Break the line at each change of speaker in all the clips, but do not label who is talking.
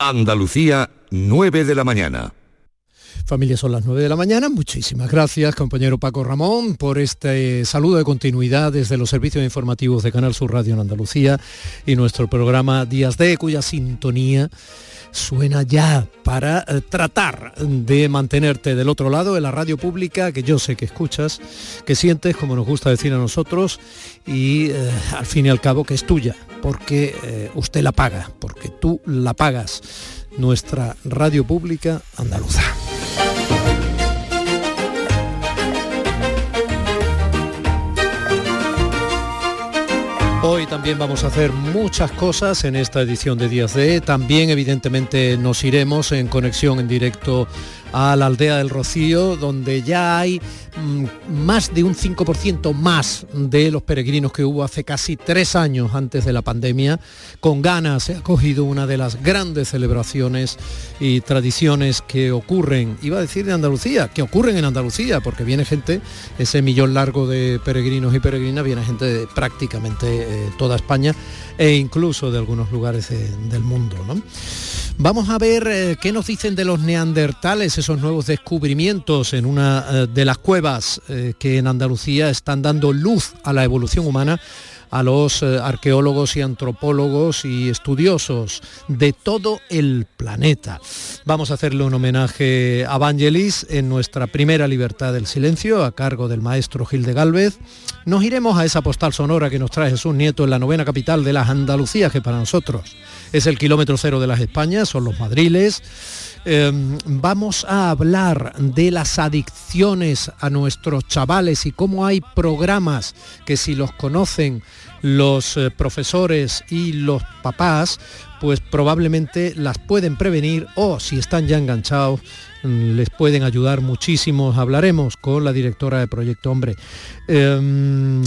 Andalucía, 9 de la mañana.
Familia, son las 9 de la mañana. Muchísimas gracias, compañero Paco Ramón, por este saludo de continuidad desde los servicios informativos de Canal Sur Radio en Andalucía y nuestro programa Días de, cuya sintonía suena ya para eh, tratar de mantenerte del otro lado de la radio pública que yo sé que escuchas, que sientes, como nos gusta decir a nosotros, y eh, al fin y al cabo que es tuya, porque eh, usted la paga, porque tú la pagas, nuestra radio pública andaluza. Hoy también vamos a hacer muchas cosas en esta edición de Días de. También evidentemente nos iremos en conexión en directo a la aldea del Rocío, donde ya hay mm, más de un 5% más de los peregrinos que hubo hace casi tres años antes de la pandemia. Con ganas se ha cogido una de las grandes celebraciones y tradiciones que ocurren, iba a decir de Andalucía, que ocurren en Andalucía, porque viene gente, ese millón largo de peregrinos y peregrinas, viene gente de prácticamente eh, toda España e incluso de algunos lugares del mundo. Vamos a ver eh, qué nos dicen de los neandertales, esos nuevos descubrimientos en una eh, de las cuevas eh, que en Andalucía están dando luz a la evolución humana a los arqueólogos y antropólogos y estudiosos de todo el planeta. Vamos a hacerle un homenaje a Vangelis en nuestra primera Libertad del Silencio, a cargo del maestro Gil de Galvez. Nos iremos a esa postal sonora que nos trae Jesús Nieto en la novena capital de las Andalucías, que para nosotros es el kilómetro cero de las Españas, son los madriles. Em, vamos a hablar de las adicciones a nuestros chavales y cómo hay programas que si los conocen los eh, profesores y los papás, pues probablemente las pueden prevenir o si están ya enganchados mm, les pueden ayudar muchísimo. Hablaremos con la directora de Proyecto Hombre. Em,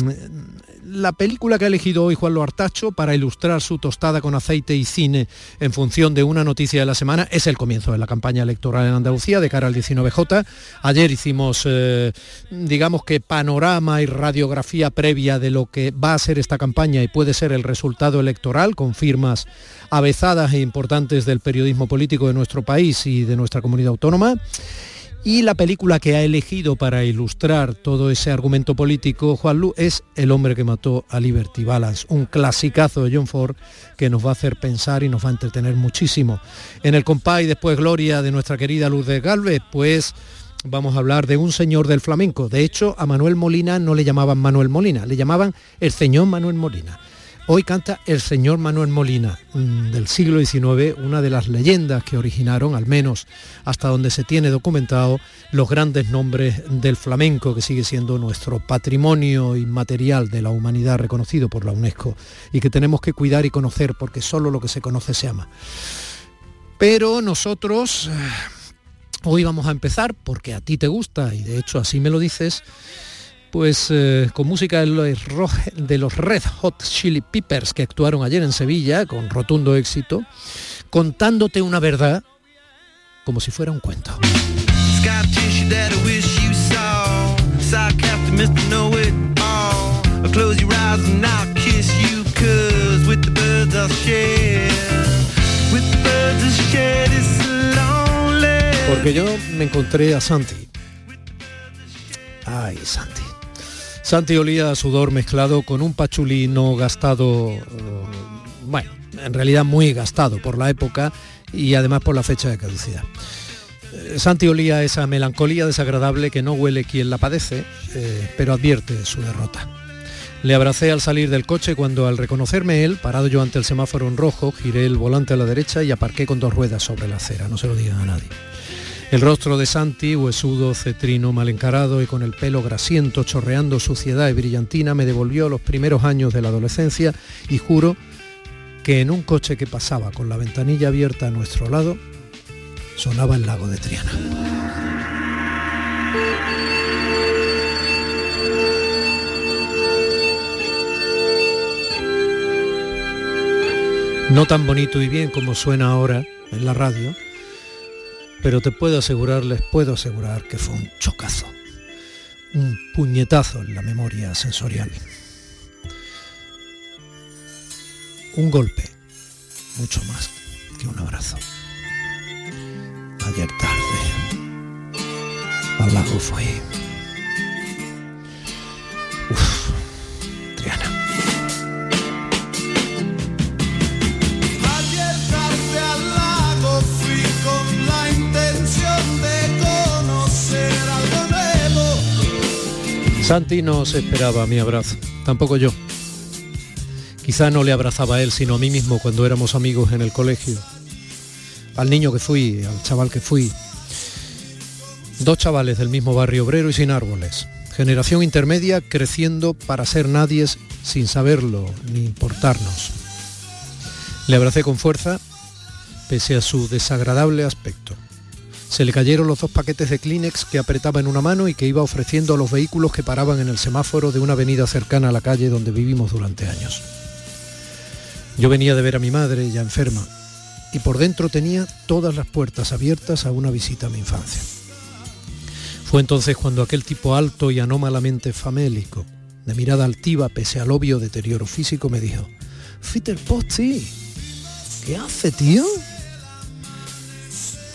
la película que ha elegido hoy Juan Loartacho para ilustrar su tostada con aceite y cine en función de una noticia de la semana es el comienzo de la campaña electoral en Andalucía de cara al 19J. Ayer hicimos, eh, digamos que panorama y radiografía previa de lo que va a ser esta campaña y puede ser el resultado electoral con firmas avezadas e importantes del periodismo político de nuestro país y de nuestra comunidad autónoma. Y la película que ha elegido para ilustrar todo ese argumento político Juan Lu es El hombre que mató a Liberty Balance, un clasicazo de John Ford que nos va a hacer pensar y nos va a entretener muchísimo. En el compás y después Gloria de nuestra querida Luz de Galvez, pues vamos a hablar de un señor del flamenco. De hecho, a Manuel Molina no le llamaban Manuel Molina, le llamaban el señor Manuel Molina. Hoy canta el señor Manuel Molina, mm, del siglo XIX, una de las leyendas que originaron, al menos hasta donde se tiene documentado, los grandes nombres del flamenco, que sigue siendo nuestro patrimonio inmaterial de la humanidad reconocido por la UNESCO y que tenemos que cuidar y conocer porque solo lo que se conoce se ama. Pero nosotros... Eh, hoy vamos a empezar, porque a ti te gusta, y de hecho así me lo dices, pues eh, con música de los Red Hot Chili Peppers que actuaron ayer en Sevilla con rotundo éxito, contándote una verdad como si fuera un cuento. Porque yo me encontré a Santi. Ay, Santi. Santi olía a sudor mezclado con un pachulino gastado, eh, bueno, en realidad muy gastado por la época y además por la fecha de caducidad. Eh, Santi olía esa melancolía desagradable que no huele quien la padece, eh, pero advierte su derrota. Le abracé al salir del coche cuando al reconocerme él, parado yo ante el semáforo en rojo, giré el volante a la derecha y aparqué con dos ruedas sobre la acera, no se lo digan a nadie. El rostro de Santi, huesudo, cetrino, mal encarado y con el pelo grasiento, chorreando suciedad y brillantina, me devolvió los primeros años de la adolescencia y juro que en un coche que pasaba con la ventanilla abierta a nuestro lado, sonaba el lago de Triana. No tan bonito y bien como suena ahora en la radio, pero te puedo asegurar, les puedo asegurar que fue un chocazo, un puñetazo en la memoria sensorial. Un golpe, mucho más que un abrazo. Ayer tarde. Al lago fui. Santi no se esperaba mi abrazo, tampoco yo. Quizá no le abrazaba a él, sino a mí mismo cuando éramos amigos en el colegio. Al niño que fui, al chaval que fui. Dos chavales del mismo barrio obrero y sin árboles. Generación intermedia creciendo para ser nadies sin saberlo ni importarnos. Le abracé con fuerza, pese a su desagradable aspecto. Se le cayeron los dos paquetes de Kleenex que apretaba en una mano y que iba ofreciendo a los vehículos que paraban en el semáforo de una avenida cercana a la calle donde vivimos durante años. Yo venía de ver a mi madre ya enferma y por dentro tenía todas las puertas abiertas a una visita a mi infancia. Fue entonces cuando aquel tipo alto y anómalamente famélico, de mirada altiva pese al obvio deterioro físico, me dijo, Peter Posti, ¿qué hace, tío?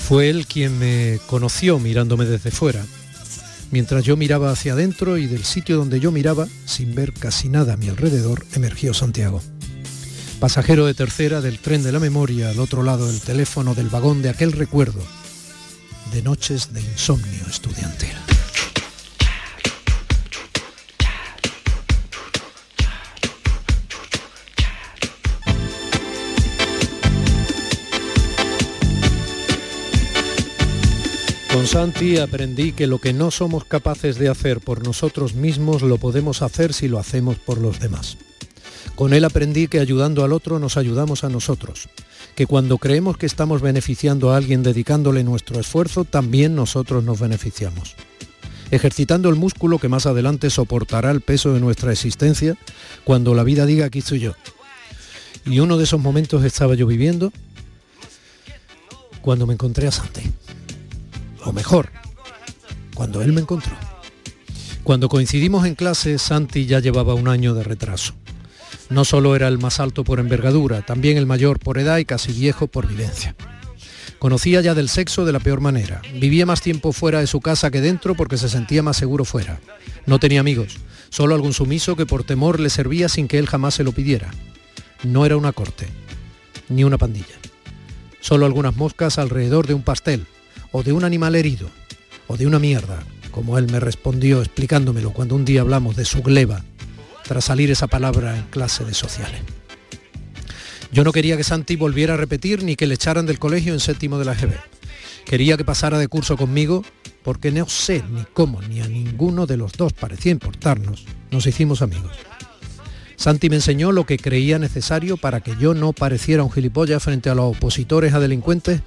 Fue él quien me conoció mirándome desde fuera, mientras yo miraba hacia adentro y del sitio donde yo miraba, sin ver casi nada a mi alrededor, emergió Santiago. Pasajero de tercera del tren de la memoria al otro lado del teléfono del vagón de aquel recuerdo de noches de insomnio estudiantil. Con Santi aprendí que lo que no somos capaces de hacer por nosotros mismos lo podemos hacer si lo hacemos por los demás. Con él aprendí que ayudando al otro nos ayudamos a nosotros, que cuando creemos que estamos beneficiando a alguien dedicándole nuestro esfuerzo, también nosotros nos beneficiamos. Ejercitando el músculo que más adelante soportará el peso de nuestra existencia cuando la vida diga aquí estoy yo. Y uno de esos momentos estaba yo viviendo cuando me encontré a Santi. O mejor, cuando él me encontró. Cuando coincidimos en clase, Santi ya llevaba un año de retraso. No solo era el más alto por envergadura, también el mayor por edad y casi viejo por vivencia. Conocía ya del sexo de la peor manera. Vivía más tiempo fuera de su casa que dentro porque se sentía más seguro fuera. No tenía amigos, solo algún sumiso que por temor le servía sin que él jamás se lo pidiera. No era una corte, ni una pandilla. Solo algunas moscas alrededor de un pastel, o de un animal herido, o de una mierda, como él me respondió explicándomelo cuando un día hablamos de su gleba, tras salir esa palabra en clase de sociales. Yo no quería que Santi volviera a repetir ni que le echaran del colegio en séptimo de la GB. Quería que pasara de curso conmigo porque no sé ni cómo ni a ninguno de los dos parecía importarnos. Nos hicimos amigos. Santi me enseñó lo que creía necesario para que yo no pareciera un gilipollas frente a los opositores a delincuentes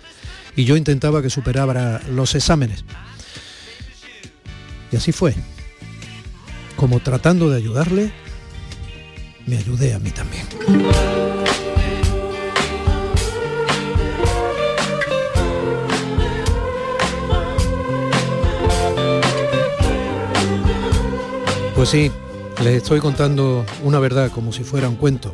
y yo intentaba que superara los exámenes. Y así fue. Como tratando de ayudarle, me ayudé a mí también. Pues sí, les estoy contando una verdad como si fuera un cuento.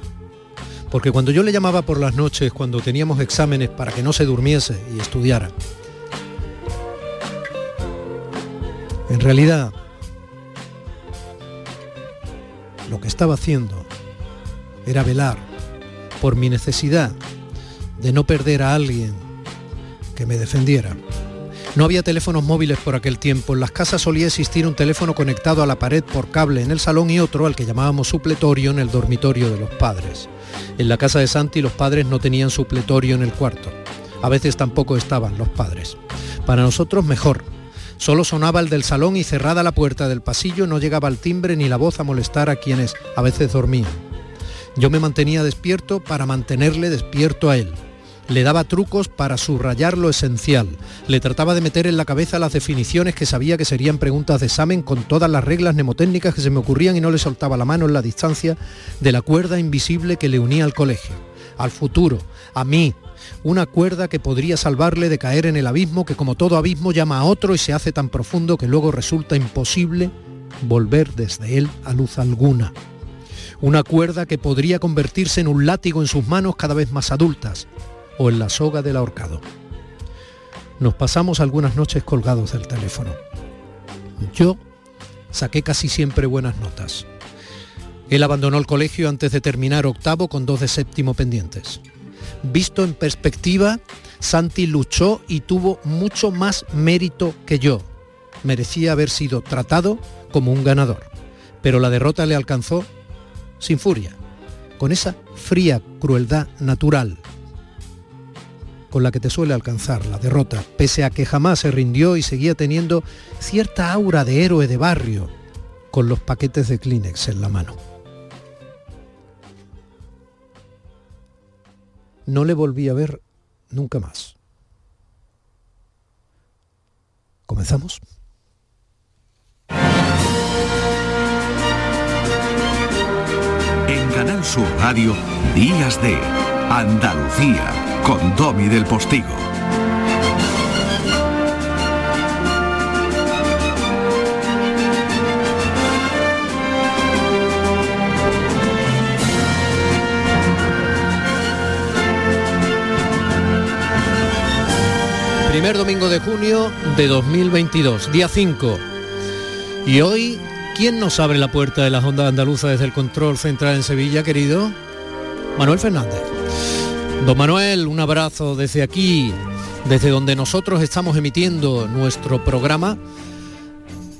Porque cuando yo le llamaba por las noches, cuando teníamos exámenes para que no se durmiese y estudiara, en realidad lo que estaba haciendo era velar por mi necesidad de no perder a alguien que me defendiera. No había teléfonos móviles por aquel tiempo. En las casas solía existir un teléfono conectado a la pared por cable en el salón y otro al que llamábamos supletorio en el dormitorio de los padres. En la casa de Santi los padres no tenían supletorio en el cuarto. A veces tampoco estaban los padres. Para nosotros mejor. Solo sonaba el del salón y cerrada la puerta del pasillo no llegaba el timbre ni la voz a molestar a quienes a veces dormían. Yo me mantenía despierto para mantenerle despierto a él. Le daba trucos para subrayar lo esencial. Le trataba de meter en la cabeza las definiciones que sabía que serían preguntas de examen con todas las reglas mnemotécnicas que se me ocurrían y no le soltaba la mano en la distancia de la cuerda invisible que le unía al colegio, al futuro, a mí. Una cuerda que podría salvarle de caer en el abismo que como todo abismo llama a otro y se hace tan profundo que luego resulta imposible volver desde él a luz alguna. Una cuerda que podría convertirse en un látigo en sus manos cada vez más adultas, o en la soga del ahorcado. nos pasamos algunas noches colgados del teléfono. Yo saqué casi siempre buenas notas. Él abandonó el colegio antes de terminar octavo con dos de séptimo pendientes. Visto en perspectiva, Santi luchó y tuvo mucho más mérito que yo. Merecía haber sido tratado como un ganador, pero la derrota le alcanzó sin furia, con esa fría crueldad natural con la que te suele alcanzar la derrota, pese a que jamás se rindió y seguía teniendo cierta aura de héroe de barrio, con los paquetes de Kleenex en la mano. No le volví a ver nunca más. ¿Comenzamos?
En Canal Sur Radio, Días de Andalucía, con Domi del Postigo.
Primer domingo de junio de 2022, día 5. Y hoy, ¿quién nos abre la puerta de las ondas andaluzas desde el control central en Sevilla, querido? Manuel Fernández. Don Manuel, un abrazo desde aquí, desde donde nosotros estamos emitiendo nuestro programa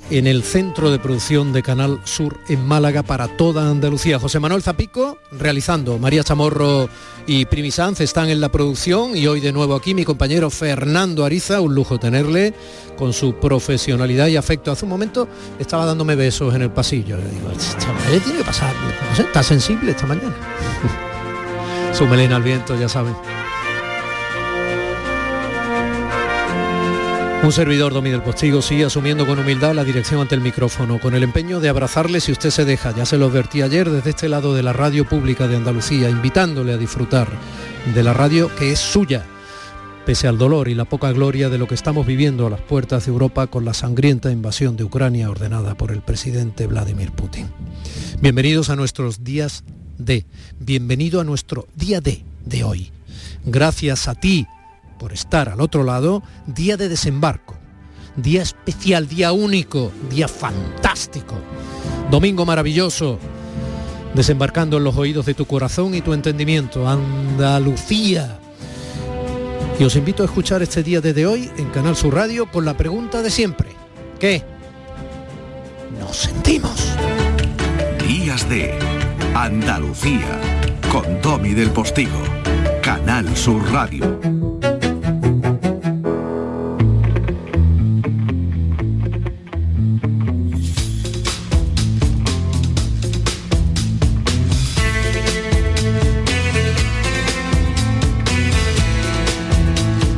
en el centro de producción de Canal Sur en Málaga para toda Andalucía. José Manuel Zapico realizando, María Chamorro y Primi Sanz están en la producción y hoy de nuevo aquí mi compañero Fernando Ariza, un lujo tenerle con su profesionalidad y afecto. Hace un momento estaba dándome besos en el pasillo. Le digo, chaval, tiene que pasar, no sé, está sensible esta mañana. su melena al viento, ya saben. Un servidor Domi del Postigo sigue asumiendo con humildad la dirección ante el micrófono, con el empeño de abrazarle si usted se deja, ya se lo advertí ayer desde este lado de la radio pública de Andalucía, invitándole a disfrutar de la radio que es suya, pese al dolor y la poca gloria de lo que estamos viviendo a las puertas de Europa con la sangrienta invasión de Ucrania ordenada por el presidente Vladimir Putin. Bienvenidos a nuestros días de, bienvenido a nuestro día de de hoy. Gracias a ti, por estar al otro lado, día de desembarco, día especial, día único, día fantástico, domingo maravilloso, desembarcando en los oídos de tu corazón y tu entendimiento, Andalucía. Y os invito a escuchar este día desde hoy en Canal Sur Radio con la pregunta de siempre. ¿Qué? Nos sentimos.
Días de Andalucía, con Domi del Postigo, Canal Sur Radio.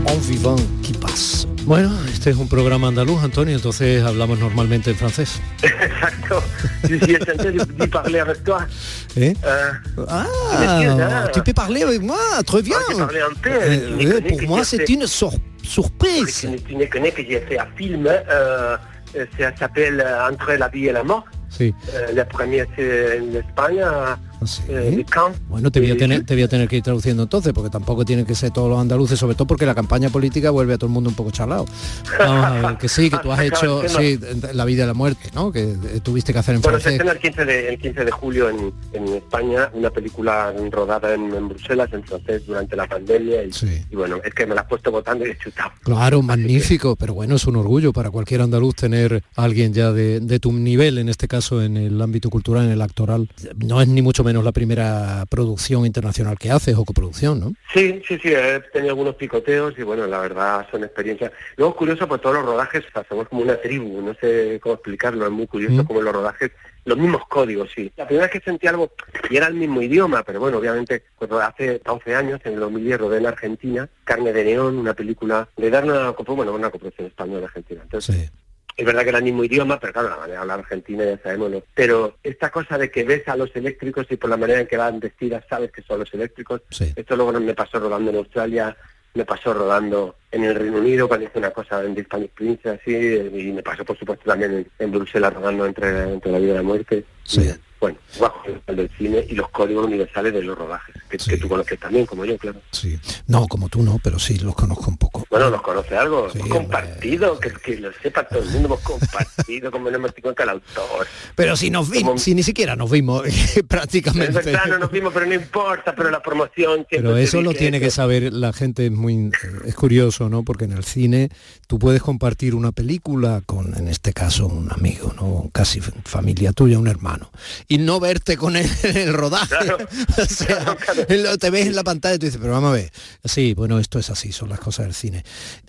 En vivant qui passe. Bueno, este es un programa andaluz, Antonio, entonces hablamos normalmente en francés.
Exacto.
Eh
euh,
ah,
hein.
Tu peux parler avec moi,
te reviens. Ah,
euh, pour moi, c'est une surprise.
Tu ne connais que j'ai fait un film, euh, ça s'appelle Entre la vie et la mort. Le premier, c'est
l'Espagne. Sí.
Caen.
Bueno, te voy, a
Eh,
tener, te voy a tener que ir traduciendo entonces, porque tampoco tienen que ser todos los andaluces, sobre todo porque la campaña política vuelve a todo el mundo un poco charlado. Vamos a ver, que sí, que tú has hecho sí, la vida y la muerte, ¿no? Que eh, tuviste que hacer en
Bueno, se
francés.
el 15 de, el 15 de julio en, en España, una película rodada en, en Bruselas, en francés, durante la pandemia. Y,
Sí.
y bueno, es que me la has puesto votando y he chutado.
Claro, magnífico, pero bueno, es un orgullo para cualquier andaluz tener a alguien ya de, de tu nivel, en este caso en el ámbito cultural, en el actoral. No es ni mucho menos la primera producción internacional que haces o coproducción, ¿no?
Sí, sí, sí, he tenido algunos picoteos y bueno, la verdad son experiencias. Luego es curioso, pues todos los rodajes hacemos como una tribu, no sé cómo explicarlo, es muy curioso
Mm.
como los rodajes, los mismos códigos, sí. La primera vez que sentí algo, y era el mismo idioma, pero bueno, obviamente, pues hace 12 años, en el 2010, rodé en Argentina, Carne de Neón, una película de dar una, copro- bueno, una coproducción española-argentina. Entonces,
Sí.
Es verdad que era el mismo idioma, pero claro, la manera de hablar argentina ya sabemos, ¿no? Pero esta cosa de que ves a los eléctricos y por la manera en que van vestidas sabes que son los eléctricos,
Sí.
esto luego me pasó rodando en Australia, me pasó rodando en el Reino Unido cuando hice una cosa en The Spanish Princess, así, y me pasó por supuesto también en, en Bruselas rodando entre, entre la vida y la muerte.
Sí.
bueno, bajo el del cine y los códigos universales de los rodajes, que,
Sí.
que tú conoces también, como yo, claro.
Sí. No, como tú no, pero sí los conozco un poco.
Bueno, ¿nos conoce algo?
Sí,
hemos compartido, que, que lo sepa todo el mundo, hemos compartido con menos con el autor.
Pero si nos vimos,
Como-
si ni siquiera nos vimos prácticamente.
no nos vimos, pero no importa, pero la promoción...
Pero eso lo tiene que saber la gente, es muy es curioso, ¿no? Porque en el cine tú puedes compartir una película con, en este caso, un amigo, ¿no? Casi familia tuya, un hermano. Y no verte con él en el rodaje.
Claro.
o sea,
Claro, claro.
él lo- te ves en la pantalla y tú dices, pero vamos a ver. Sí, bueno, esto es así, son las cosas del cine.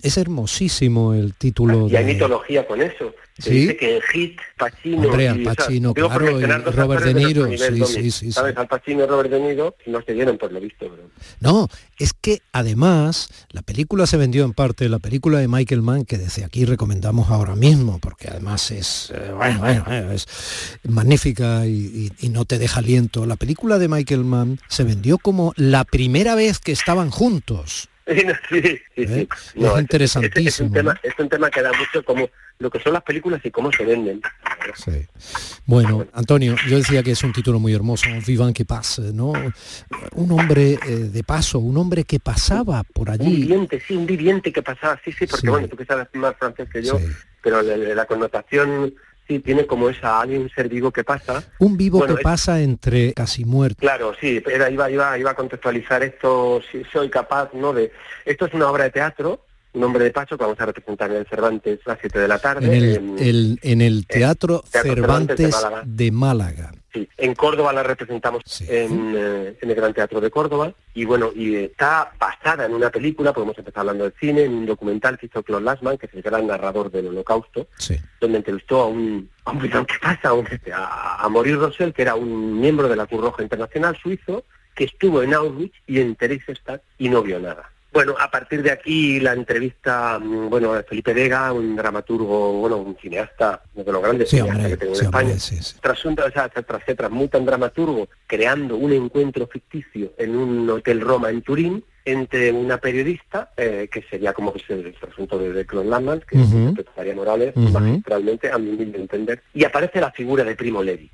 Es hermosísimo el título
Y hay
de...
mitología con eso. Se
¿Sí?
dice que Hit, Pacino...
Hombre, Al
y, o sea,
Pacino,
digo por
claro,
mencionar
y
dos
Robert De Niro, sí, sí, sí,
¿Sabes? Al Pacino y Robert De Niro no se dieron por lo visto, pero...
No, es que además la película se vendió en parte, la película de Michael Mann, que desde aquí recomendamos ahora mismo, porque además es, eh, bueno, bueno, eh, es magnífica y, y- y no te deja aliento. La película de Michael Mann se vendió como la primera vez que estaban juntos.
Sí, no, sí.
¿Eh? Es
es- es,
interesantísimo,
un tema,
¿no?
es un tema que da mucho como lo que son las películas y cómo se venden.
Sí. Bueno, Antonio, yo decía que es un título muy hermoso, Vivant que pase, ¿no? Un hombre eh, de paso, un hombre que pasaba por
Un
allí.
viviente, sí, un viviente que pasaba, sí, sí, porque bueno, tú que sabes más francés que yo, pero la, la connotación sí tiene como esa alguien, un ser vivo que pasa.
Un vivo
Bueno,
que
es-
pasa entre casi muertos.
Claro, sí, era, iba, iba, iba a contextualizar esto, si soy capaz, ¿no? De, esto es una obra de teatro, un hombre de paso que vamos a representar en el Cervantes a las 7 de la tarde.
En el,
en-
el- en el Teatro
Teatro Cervantes de Málaga.
de Málaga.
Sí, en Córdoba la representamos
Sí.
en, eh, en el Gran Teatro de Córdoba y bueno, y está basada en una película, podemos empezar hablando del cine, en un documental que hizo Claude Lassman, que es el gran narrador del Holocausto,
Sí.
donde entrevistó a un, a un ¿qué pasa? A, un- a, Maurice Rossel, que era un miembro de la Cruz Roja Internacional suizo, que estuvo en Auschwitz y en Theresienstadt y no vio nada. Bueno, a partir de aquí la entrevista, mm, bueno, a Felipe Vega, un dramaturgo, bueno, un cineasta, uno de los grandes
Sí,
cineastas
hombre,
que tengo en
sí, hombre,
España
sí, sí.
trasunto, o sea, tras- se transmuta en dramaturgo creando un encuentro ficticio en un hotel Roma en Turín entre una periodista, eh, que sería como que es el trasunto de, de Claude Landman, que
Ujú.
interpretaría Morales
Ujú.
magistralmente, a mi humilde entender, y aparece la figura de Primo Levi.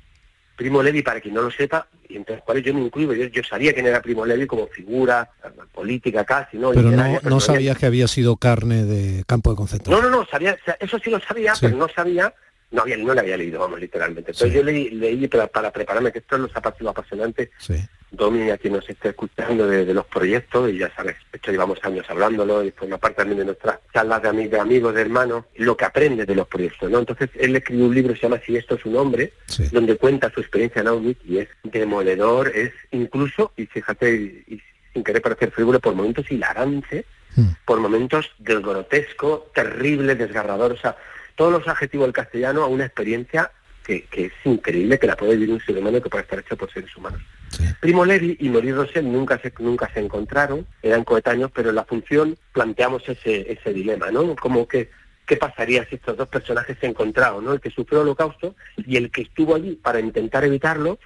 Primo Levi, para quien no lo sepa, y entre los cuales yo me incluyo, yo, yo sabía quién era Primo Levi como figura política casi, ¿no?
Pero no, no sabías que había sido carne de campo de
no,
concentración.
no, no, sabía, o sea, eso sí lo sabía,
Sí.
pero no sabía, no había, no le había leído, vamos, literalmente. Entonces
Sí.
yo leí, leí para, para prepararme, que esto es lo apasivo apasionante,
Sí.
Domi, a quien nos esté escuchando de, de los proyectos, y ya sabes, de hecho llevamos años hablándolo, y forma parte también de nuestras charlas de, ami- de amigos, de hermanos, lo que aprende de los proyectos, ¿no? Entonces él escribió un libro que se llama Si esto es un hombre,
Sí.
donde cuenta su experiencia en Auschwitz, y es demoledor, es incluso, y fíjate, y, y sin querer parecer frívolo, por momentos hilarante,
Mm.
por momentos del grotesco, terrible, desgarrador, o sea, todos los adjetivos del castellano a una experiencia que, que es increíble, que la puede vivir un ser humano que puede estar hecho por seres humanos.
Sí.
Primo Levi y Maurice Rossel nunca se, nunca se encontraron, eran coetáneos, pero en la función planteamos ese, ese dilema, ¿no? Como que, ¿qué pasaría si estos dos personajes se encontraron, ¿no? El que sufrió el holocausto y el que estuvo allí para intentar evitarlo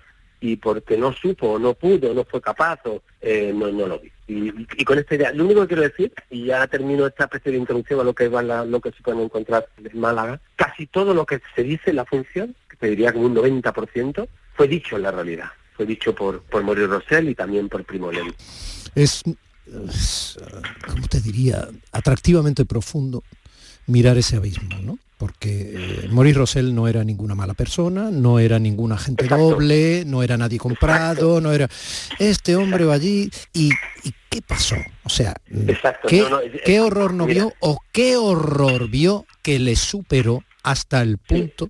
y porque no supo, no pudo, no fue capaz, o eh, no, no lo vi. Y, y con esta idea, lo único que quiero decir, y ya termino esta especie de introducción a lo que va la- lo que se puede encontrar en Málaga, casi todo lo que se dice en la función, te diría como un 90%, fue dicho en la realidad. Fue dicho por, por Maurice Rossell y también por Primo Levi.
Es, es, ¿cómo te diría? Atractivamente profundo mirar ese abismo, ¿no? Porque eh, Maurice Rossell no era ninguna mala persona, no era ningún agente
Exacto.
doble, no era nadie comprado, no era... Este hombre va allí y, y ¿qué pasó? O sea,
Exacto,
¿qué,
no, no, es-
qué horror no
mira.
vio o qué horror vio que le superó hasta el punto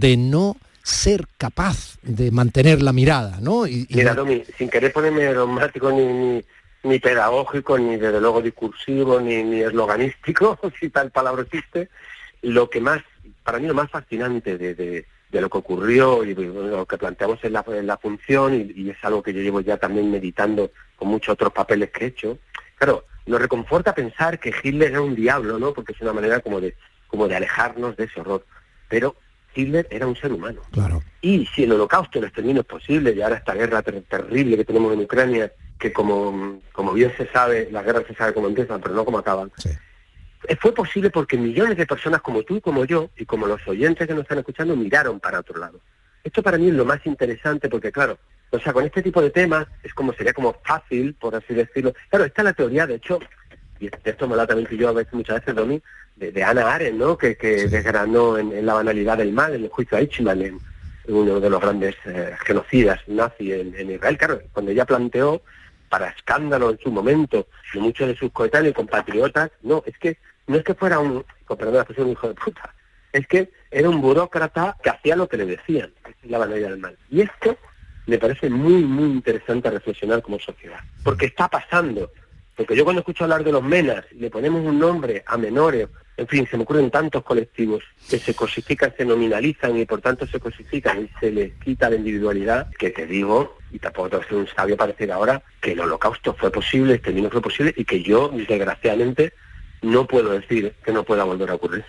de no ser capaz de mantener la mirada, ¿no? Y, y-
Mira, Domi, sin querer ponerme romántico ni, ni, ni pedagógico, ni desde luego discursivo, ni, ni esloganístico, si tal palabra existe, lo que más, para mí lo más fascinante de, de, de lo que ocurrió y lo que planteamos en la, en la función, y, y es algo que yo llevo ya también meditando con muchos otros papeles que he hecho, claro, nos reconforta pensar que Hitler era un diablo, ¿no? Porque es una manera como de, como de alejarnos de ese horror. Pero Hitler era un ser humano.
Claro,
Y si el holocausto, el exterminio es posible, y ahora esta guerra ter- terrible que tenemos en Ucrania, que como, como bien se sabe, las guerras se sabe cómo empiezan, pero no cómo acaban,
sí.
eh, fue posible porque millones de personas como tú y como yo, y como los oyentes que nos están escuchando, miraron para otro lado. Esto para mí es lo más interesante porque, claro, o sea, con este tipo de temas es como sería como fácil, por así decirlo. Claro, esta es la teoría, de hecho, y esto me lo ha también que yo a veces, muchas veces, Domi, de, de Ana Arendt, ¿no? Que, que desgranó en, en, la banalidad del mal, en el juicio a Eichmann, en, uno de los grandes eh, genocidas nazis en, en, Israel. Claro, cuando ella planteó, para escándalo en su momento, de muchos de sus coetáneos y compatriotas, no, es que no es que fuera un, con perdón la expresión, un hijo de puta, es que era un burócrata que hacía lo que le decían, es la banalidad del mal. Y esto me parece muy, muy interesante reflexionar como sociedad, porque está pasando. Porque yo cuando escucho hablar de los menas, le ponemos un nombre a menores, en fin, se me ocurren tantos colectivos que se cosifican, se nominalizan y por tanto se cosifican y se les quita la individualidad, que te digo, y tampoco que ser un sabio para decir ahora, que el holocausto fue posible, el exterminio fue posible y que yo, desgraciadamente, no puedo decir que no pueda volver a ocurrir.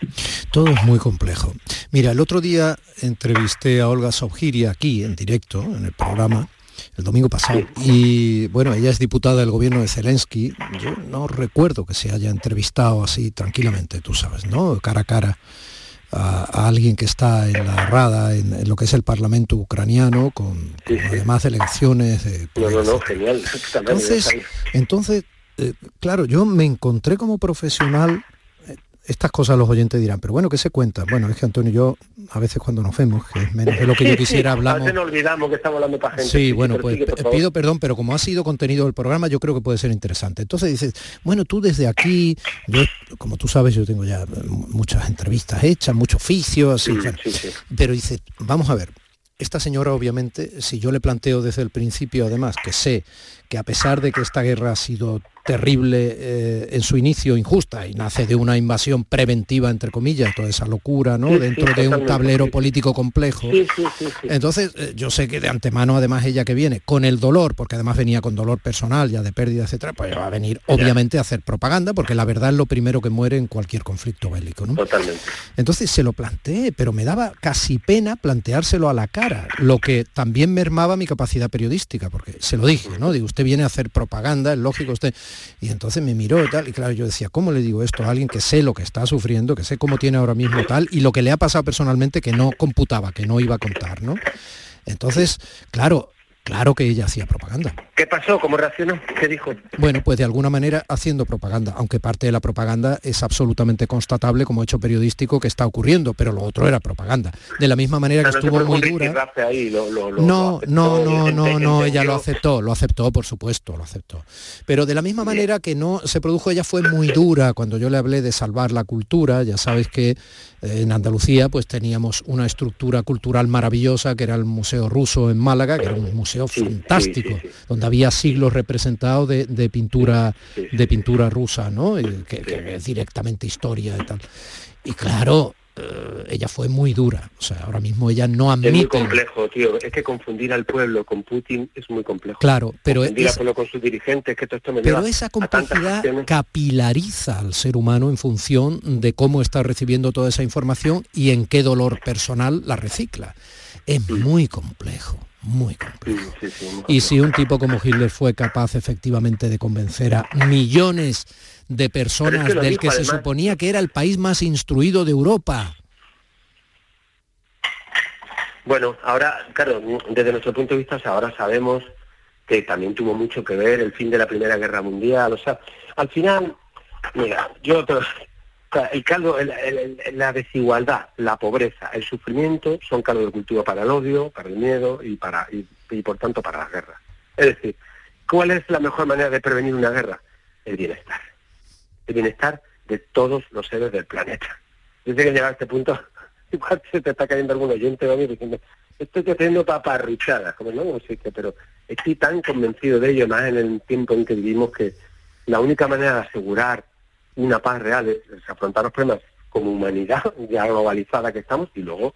Todo es muy complejo. Mira, el otro día entrevisté a Olga Sobgiria aquí en directo, en el programa, el domingo pasado. Y bueno, ella es diputada del gobierno de Zelensky. Yo no recuerdo que se haya entrevistado así tranquilamente, tú sabes, ¿no? Cara a cara. A, a alguien que está en la rada, en, en, lo que es el Parlamento ucraniano, con, sí, con sí. además elecciones. De,
no, no, no, genial.
Entonces, entonces eh, claro, yo me encontré como profesional estas cosas los oyentes dirán, pero bueno, ¿qué se cuenta? Bueno, es que Antonio y yo, a veces cuando nos vemos, que es menos de lo que yo quisiera hablamos...
a veces nos olvidamos que estamos hablando para gente.
Sí, bueno, pues sigue, pido perdón, pero como ha sido contenido del programa, yo creo que puede ser interesante. Entonces dices, bueno, tú desde aquí, yo, como tú sabes, yo tengo ya muchas entrevistas hechas, mucho oficio, así, bueno,
sí, sí.
pero dices, vamos a ver, esta señora obviamente, si yo le planteo desde el principio además que sé que a pesar de que esta guerra ha sido terrible eh, en su inicio, injusta, y nace de una invasión preventiva, entre comillas, toda esa locura, ¿no?
Sí,
Dentro
sí,
de un tablero político complejo.
Sí, sí, sí, sí.
Entonces, eh, yo sé que de antemano, además, ella que viene con el dolor, porque además venía con dolor personal, ya de pérdida, etcétera, pues va a venir, obviamente, a hacer propaganda, porque la verdad es lo primero que muere en cualquier conflicto bélico, ¿no?
Totalmente.
Entonces se lo planteé, pero me daba casi pena planteárselo a la cara, lo que también mermaba mi capacidad periodística, porque se lo dije, ¿no? Digo, usted viene a hacer propaganda, es lógico usted. Y entonces me miró y tal, y claro, yo decía, ¿cómo le digo esto a alguien que sé lo que está sufriendo, que sé cómo tiene ahora mismo tal, y lo que le ha pasado personalmente que no computaba, que no iba a contar, ¿no? Entonces, claro, Claro que ella hacía propaganda.
¿Qué pasó? ¿Cómo reaccionó? ¿Qué dijo?
Bueno, pues de alguna manera haciendo propaganda, aunque parte de la propaganda es absolutamente constatable como hecho periodístico que está ocurriendo, pero lo otro era propaganda. De la misma manera
O sea,
que
no
estuvo muy dura.
rifirrafe ahí, lo- lo- lo-
No, no, no, no, no, ella lo aceptó, lo aceptó, por supuesto, lo aceptó. Pero de la misma manera que no se produjo, ella fue muy dura cuando yo le hablé de salvar la cultura, ya sabes que eh, en Andalucía pues teníamos una estructura cultural maravillosa que era el Museo Ruso en Málaga, que era un museo
Sí,
fantástico,
sí, sí.
donde había siglos representados de, de pintura de pintura rusa, ¿no? Y Que, que es directamente historia y tal. Y claro, eh, ella fue muy dura. O sea, ahora mismo ella no
Es muy
admite.
complejo, tío. Es que confundir al pueblo con Putin es muy complejo.
Claro, pero
confundir
es-
al pueblo con sus dirigentes, que todo esto me
Pero
lleva
esa complejidad capilariza al ser humano en función de cómo está recibiendo toda esa información y en qué dolor personal la recicla. Es muy complejo, muy complejo.
sí, sí, muy
Y si un tipo como Hitler fue capaz efectivamente de convencer a millones de personas del
dijo,
que se suponía que era el país más instruido de Europa,
Bueno, ahora, claro, desde nuestro punto de vista, o sea, ahora sabemos que también tuvo mucho que ver el fin de la Primera Guerra Mundial. O sea, al final, mira, yo o el caldo, el- la desigualdad, la pobreza, el sufrimiento son caldo de cultivo para el odio, para el miedo y para y, y por tanto para las guerras. Es decir, ¿cuál es la mejor manera de prevenir una guerra? El bienestar. El bienestar de todos los seres del planeta. Desde que llegado a este punto, igual se te está cayendo algún oyente ¿no? diciendo, estoy teniendo paparruchadas, como no, no qué, pero estoy tan convencido de ello, más en el tiempo en que vivimos, que la única manera de asegurar una paz real es, es afrontar los problemas como humanidad ya globalizada que estamos y luego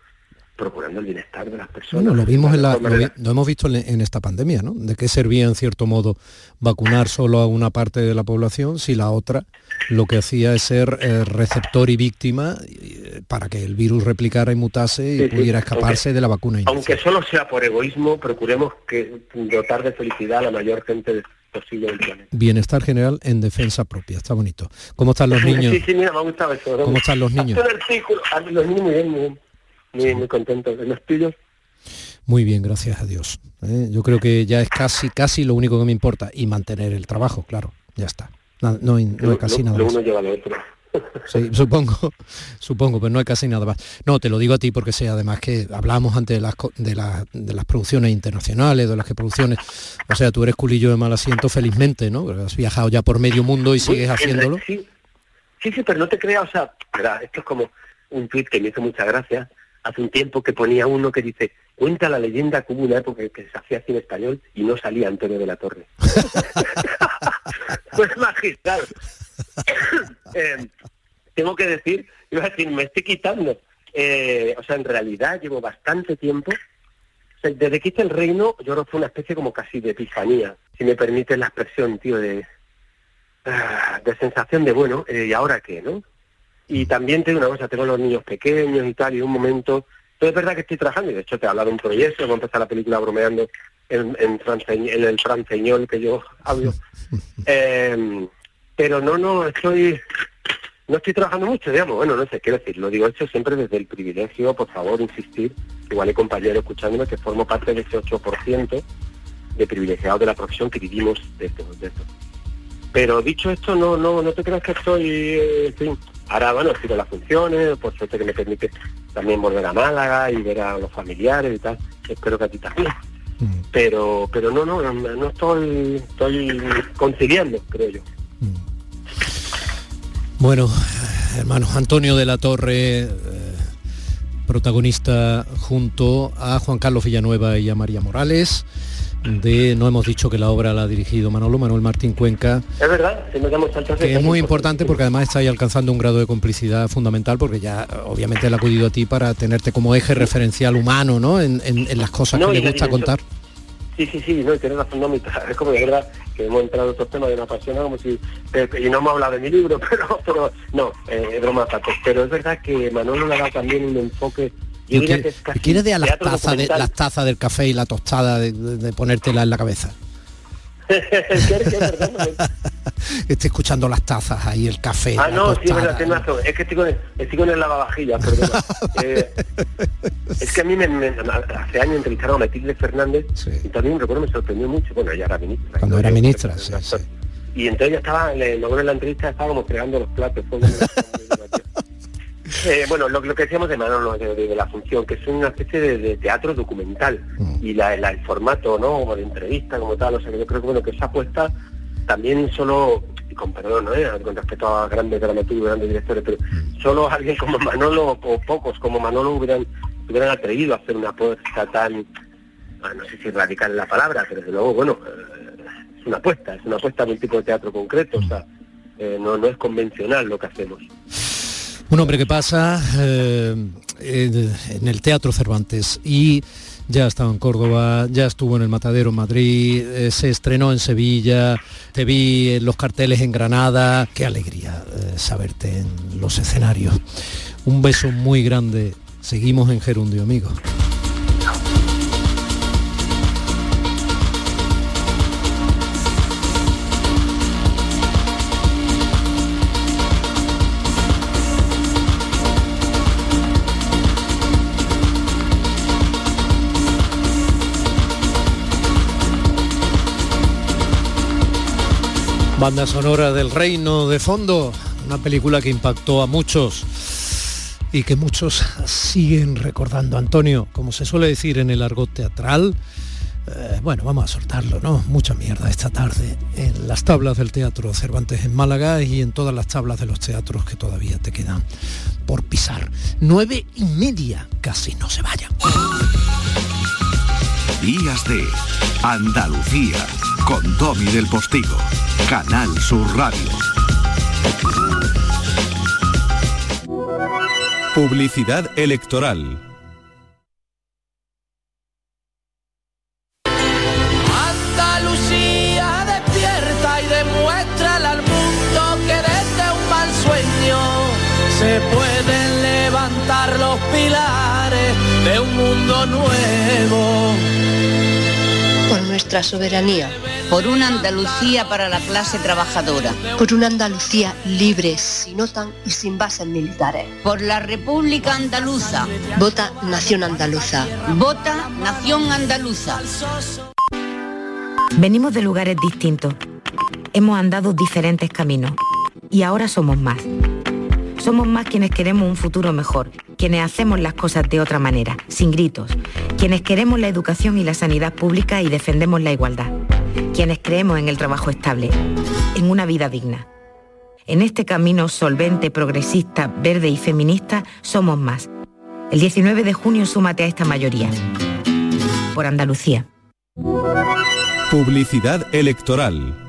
procurando el bienestar de las personas.
Bueno, lo vimos en la, lo, vi- lo hemos visto en, en esta pandemia, ¿no? De qué servía en cierto modo vacunar solo a una parte de la población si la otra lo que hacía es ser eh, receptor y víctima eh, para que el virus replicara y mutase y
Sí, sí,
pudiera escaparse
aunque-
de la vacuna
Aunque
inicial.
solo sea por egoísmo, procuremos que dotar de felicidad a la mayor gente posible del planeta.
Bienestar general en defensa propia, está bonito. ¿Cómo están los niños?
Sí, sí, mira, me ha gustado eso. ¿no?
¿Cómo están los niños?
Un artículo. Ah, Los niños muy bien, muy bien. Muy, muy contentos. ¿Los tuyos?
Muy bien, gracias a Dios. ¿eh? Yo creo que ya es casi, casi lo único que me importa. Y mantener el trabajo, claro, ya está. No, no, hay- no hay casi nada
lo uno lleva lo otro.
Sí, supongo, supongo, pero no hay casi nada más. No, te lo digo a ti porque sé además que hablamos antes de las, de, las- de las producciones internacionales, de las que producciones, o sea, tú eres culillo de mal asiento felizmente, ¿no? Has viajado ya por medio mundo y sigues haciéndolo.
Sí, sí, sí, pero no te creas, o sea, verá, esto es como un tuit que me hizo mucha gracia hace un tiempo que ponía uno que dice, cuenta la leyenda que hubo una época que se hacía cine español y no salía Antonio de la Torre. pues magistral. Eh, tengo que decir, iba a decir, me estoy quitando. Eh, o sea, en realidad llevo bastante tiempo. o sea, desde que hice el reino, yo creo que fue una especie como casi de epifanía, si me permite la expresión, tío, de, ah, de sensación de, bueno, eh, ¿y ahora qué, no? Y también tengo una cosa, tengo los niños pequeños y tal, y un momento... Pero es verdad que estoy trabajando, y de hecho te he hablado de un proyecto, voy a empezar la película bromeando en, en, franceñ- en el franceñol que yo hablo. Eh, pero no, no, estoy... No estoy trabajando mucho, digamos, bueno, no sé, quiero decir, lo digo hecho siempre desde el privilegio, por favor, insistir, igual hay compañeros escuchándome que formo parte de ese 8% de privilegiados de la profesión que vivimos de esto, de esto. Pero dicho esto, no, no, no te creas que estoy, eh, en fin, ahora bueno, con las funciones, por suerte que me permite también volver a Málaga y ver a los familiares y tal, espero que a ti también.
Mm,
Pero, pero no, no, no, no estoy, estoy conciliando, creo yo.
mm. Bueno, hermanos, Antonio de la Torre, eh, protagonista junto a Juan Carlos Villanueva y a María Morales. De, no hemos dicho que la obra la ha dirigido Manolo, Manuel Martín Cuenca,
Es verdad, si nos damos saltos
que es muy importante porque además está ahí alcanzando un grado de complicidad fundamental porque ya obviamente él ha acudido a ti para tenerte como eje referencial humano, ¿no? En, en- en las cosas
No,
que le gusta contar.
Sí, sí, sí, no, y tienes razón, no, mi- es como de verdad que hemos entrado en otros temas de una apasiona como si, y no hemos hablado de mi libro, pero, pero no, eh, es broma aparte. Pero es verdad que Manolo le ha dado también un enfoque, yo diría
que-
que es casi
¿Quieres de a las tazas, de, las tazas del café y la tostada de, de- de ponértela en la cabeza?
Es que es verdad, no,
Esté escuchando las tazas ahí, el café,
Ah,
la
no, sí, es verdad, tienes razón. Es que estoy con el, estoy con el lavavajillas, perdona. Eh, es que a mí me, me- hace años entrevistaron a Matilde Fernández
Sí.
y también recuerdo me sorprendió mucho. Bueno, ella era ministra.
Cuando era ministra, sí, sí.
Y entonces ya estaba, me acuerdo en la entrevista estaba como fregando los platos. fue. Eh, bueno, lo, lo que decíamos de Manolo, de, de- de la función, que es una especie de, de teatro documental
Mm.
y la, la- el formato, ¿no? Como de entrevista, como tal, o sea, que yo creo que bueno que esa apuesta también solo, con perdón, ¿no? Eh, con respecto a grandes dramaturgos, grandes directores, pero solo alguien como Manolo o pocos como Manolo hubieran, hubieran atrevido a hacer una apuesta tan, ah, no sé si radical la palabra, pero desde luego, bueno, eh, es una apuesta, es una apuesta de un tipo de teatro concreto, o sea, eh, no, no es convencional lo que hacemos.
Un hombre que pasa eh, en el Teatro Cervantes y ya ha estado en Córdoba, ya estuvo en el Matadero en Madrid, eh, se estrenó en Sevilla, te vi en los carteles en Granada. Qué alegría eh, saberte en los escenarios. Un beso muy grande. Seguimos en Gerundio, amigo. Banda sonora del Reino de Fondo, una película que impactó a muchos y que muchos siguen recordando. Antonio, como se suele decir en el argot teatral, eh, bueno, vamos a soltarlo, ¿no? Mucha mierda esta tarde en las tablas del Teatro Cervantes en Málaga y en todas las tablas de los teatros que todavía te quedan por pisar. Nueve y media, casi no se vayan.
Días de Andalucía con Domi del Postigo, Canal Sur Radio.
Publicidad electoral.
Andalucía despierta y demuéstrale al mundo que desde un mal sueño se pueden levantar los pilares de un mundo nuevo.
Por nuestra soberanía,
por una Andalucía para la clase trabajadora,
por una Andalucía libre, sin OTAN y sin bases militares,
por la República Andaluza.
Vota Nación Andaluza.
Vota Nación Andaluza.
Venimos de lugares distintos. Hemos andado diferentes caminos y ahora somos más. Somos más quienes queremos un futuro mejor, quienes hacemos las cosas de otra manera, sin gritos, quienes queremos la educación y la sanidad pública y defendemos la igualdad, quienes creemos en el trabajo estable, en una vida digna. En este camino solvente, progresista, verde y feminista somos más. El 19 de junio súmate a esta mayoría. Por Andalucía.
Publicidad electoral.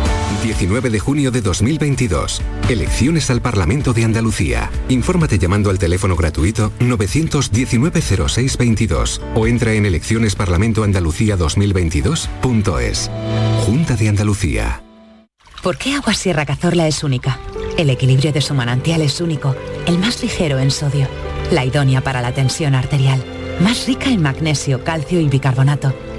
19 de junio de 2022. Elecciones al Parlamento de Andalucía. Infórmate llamando al teléfono gratuito 919-0622 o entra en eleccionesparlamentoandalucía2022.es. Junta de Andalucía.
¿Por qué Agua Sierra Cazorla es única? El equilibrio de su manantial es único, el más ligero en sodio, la idónea para la tensión arterial, más rica en magnesio, calcio y bicarbonato.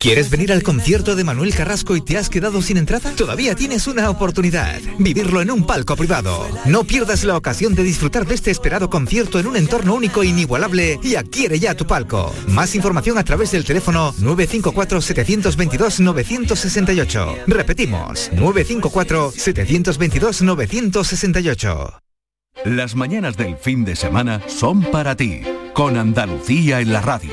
¿Quieres venir al concierto de Manuel Carrasco y te has quedado sin entrada? Todavía tienes una oportunidad. Vivirlo en un palco privado. No pierdas la ocasión de disfrutar de este esperado concierto en un entorno único e inigualable y adquiere ya tu palco. Más información a través del teléfono 954-722-968. Repetimos, 954-722-968.
Las mañanas del fin de semana son para ti, con Andalucía en la radio,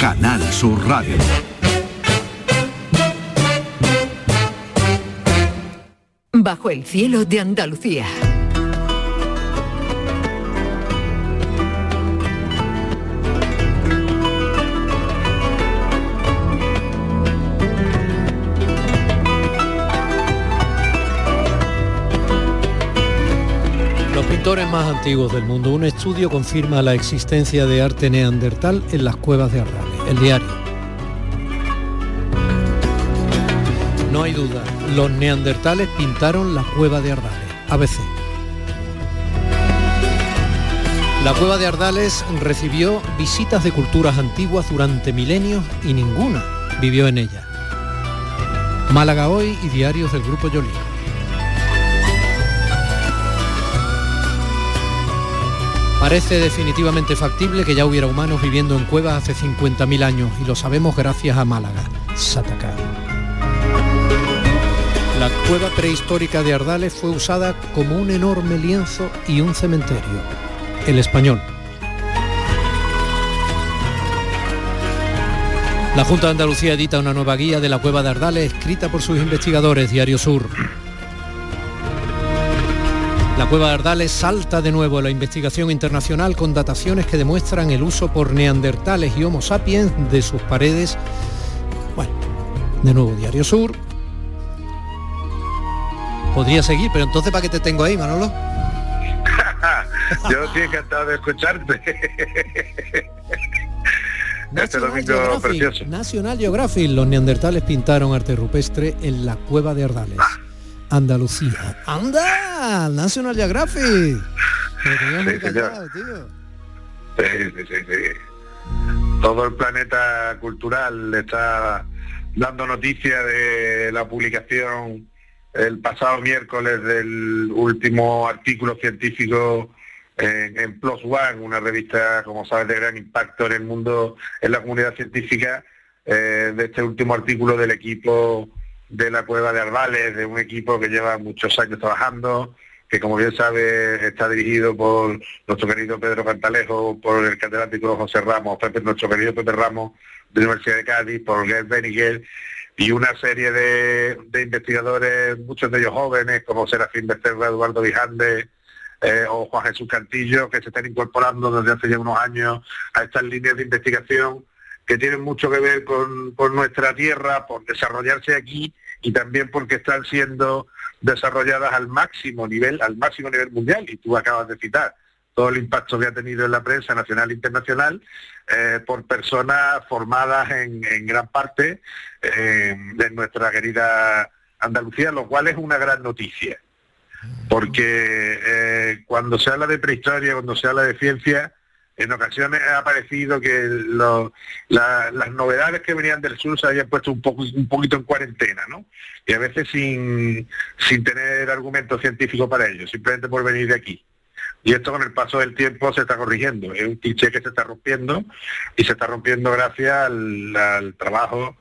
Canal Sur Radio.
Bajo el cielo de Andalucía.
Más antiguos del mundo. Un estudio confirma la existencia de arte neandertal en las cuevas de Ardales. El diario. No hay duda, los neandertales pintaron la cueva de Ardales. ABC. La cueva de Ardales recibió visitas de culturas antiguas durante milenios y ninguna vivió en ella. Málaga hoy y diarios del Grupo Yolí. Parece definitivamente factible que ya hubiera humanos viviendo en cuevas hace 50.000 años y lo sabemos gracias a Málaga, Sataka. La cueva prehistórica de Ardales fue usada como un enorme lienzo y un cementerio. El español. La Junta de Andalucía edita una nueva guía de la cueva de Ardales escrita por sus investigadores, Diario Sur. Cueva de Ardales salta de nuevo a la investigación internacional con dataciones que demuestran el uso por neandertales y homo sapiens de sus paredes. Bueno, de nuevo Diario Sur. Podría seguir, pero entonces ¿para qué te tengo ahí, Manolo?
Yo estoy encantado de escucharte. este
National
domingo
Geographic,
precioso.
National Geographic. Los neandertales pintaron arte rupestre en la cueva de Ardales. Andalucía. ¡Anda! National Geographic. Pero callado, tío.
Sí, sí, sí, sí. Todo el planeta cultural está dando noticia de la publicación el pasado miércoles del último artículo científico en, en Plus One, una revista, como sabes, de gran impacto en el mundo, en la comunidad científica, eh, de este último artículo del equipo de la cueva de Arbales, de un equipo que lleva muchos años trabajando, que como bien sabe está dirigido por nuestro querido Pedro Cantalejo, por el catedrático José Ramos, Pepe, nuestro querido Pepe Ramos de la Universidad de Cádiz, por Gerd Beniguel y una serie de, de investigadores, muchos de ellos jóvenes, como Serafín Becerra, Eduardo Vijande, eh, o Juan Jesús Cantillo, que se están incorporando desde hace ya unos años a estas líneas de investigación que tienen mucho que ver con, con nuestra tierra, por desarrollarse aquí y también porque están siendo desarrolladas al máximo nivel, al máximo nivel mundial, y tú acabas de citar todo el impacto que ha tenido en la prensa nacional e internacional eh, por personas formadas en, gran parte eh, de nuestra querida Andalucía, lo cual es una gran noticia. Porque eh, cuando se habla de prehistoria, cuando se habla de ciencia, en ocasiones ha parecido que lo- la- las novedades que venían del sur se habían puesto un, poco, un poquito en cuarentena, ¿no? Y a veces sin, sin tener argumento científico para ello, simplemente por venir de aquí. Y esto con el paso del tiempo se está corrigiendo. Es un cliché que se está rompiendo y se está rompiendo gracias al, al trabajo,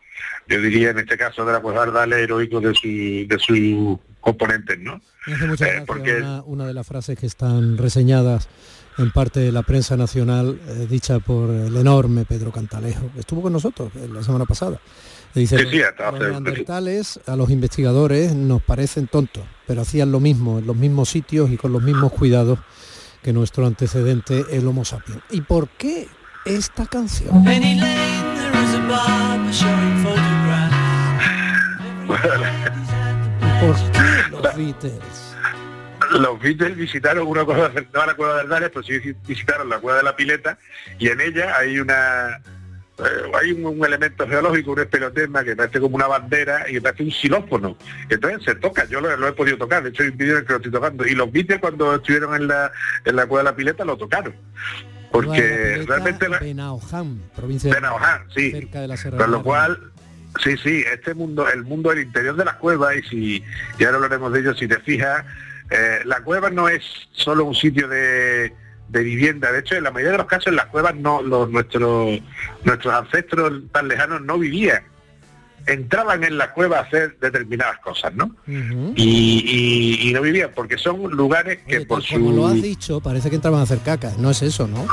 yo diría en este caso de la Cueva Ardales heroico de, su, de sus componentes, ¿no? Eh, porque-
una, una de las frases que están reseñadas en parte de la prensa nacional, eh, dicha por el enorme Pedro Cantalejo, que estuvo con nosotros eh, la semana pasada. Dice,
Sí,
los,
sí,
neandertales a los investigadores nos parecen tontos, pero hacían lo mismo en los mismos sitios y con los mismos cuidados que nuestro antecedente, el Homo sapiens. ¿Y por qué esta canción? ¿Por qué los Beatles?
Los Beatles visitaron una cueva, no la cueva de Ardales, pero sí visitaron la cueva de la Pileta y en ella hay una eh, hay un, un elemento geológico, un espelotema que parece como una bandera y que parece un xilófono. Entonces se toca, yo lo, lo he podido tocar, de hecho hay un vídeo en el que lo estoy tocando. Y los Beatles cuando estuvieron en la, en la cueva de la pileta lo tocaron. Porque realmente la,
Benaoján, provincia de
sí.
cerca de la Serra
Con lo cual, sí, sí, este mundo, el mundo del interior de las cuevas, y si, y ahora hablaremos de ello, si te fijas, eh, la cueva no es solo un sitio de, de vivienda, de hecho en la mayoría de los casos en las cuevas no, los, nuestros, nuestros ancestros tan lejanos no vivían. Entraban en la cueva a hacer determinadas cosas, ¿no? Y, y- y no vivían, porque son lugares que
Oye,
por
tal como lo has
su...
dicho, parece que entraban a hacer caca. No es eso, ¿no?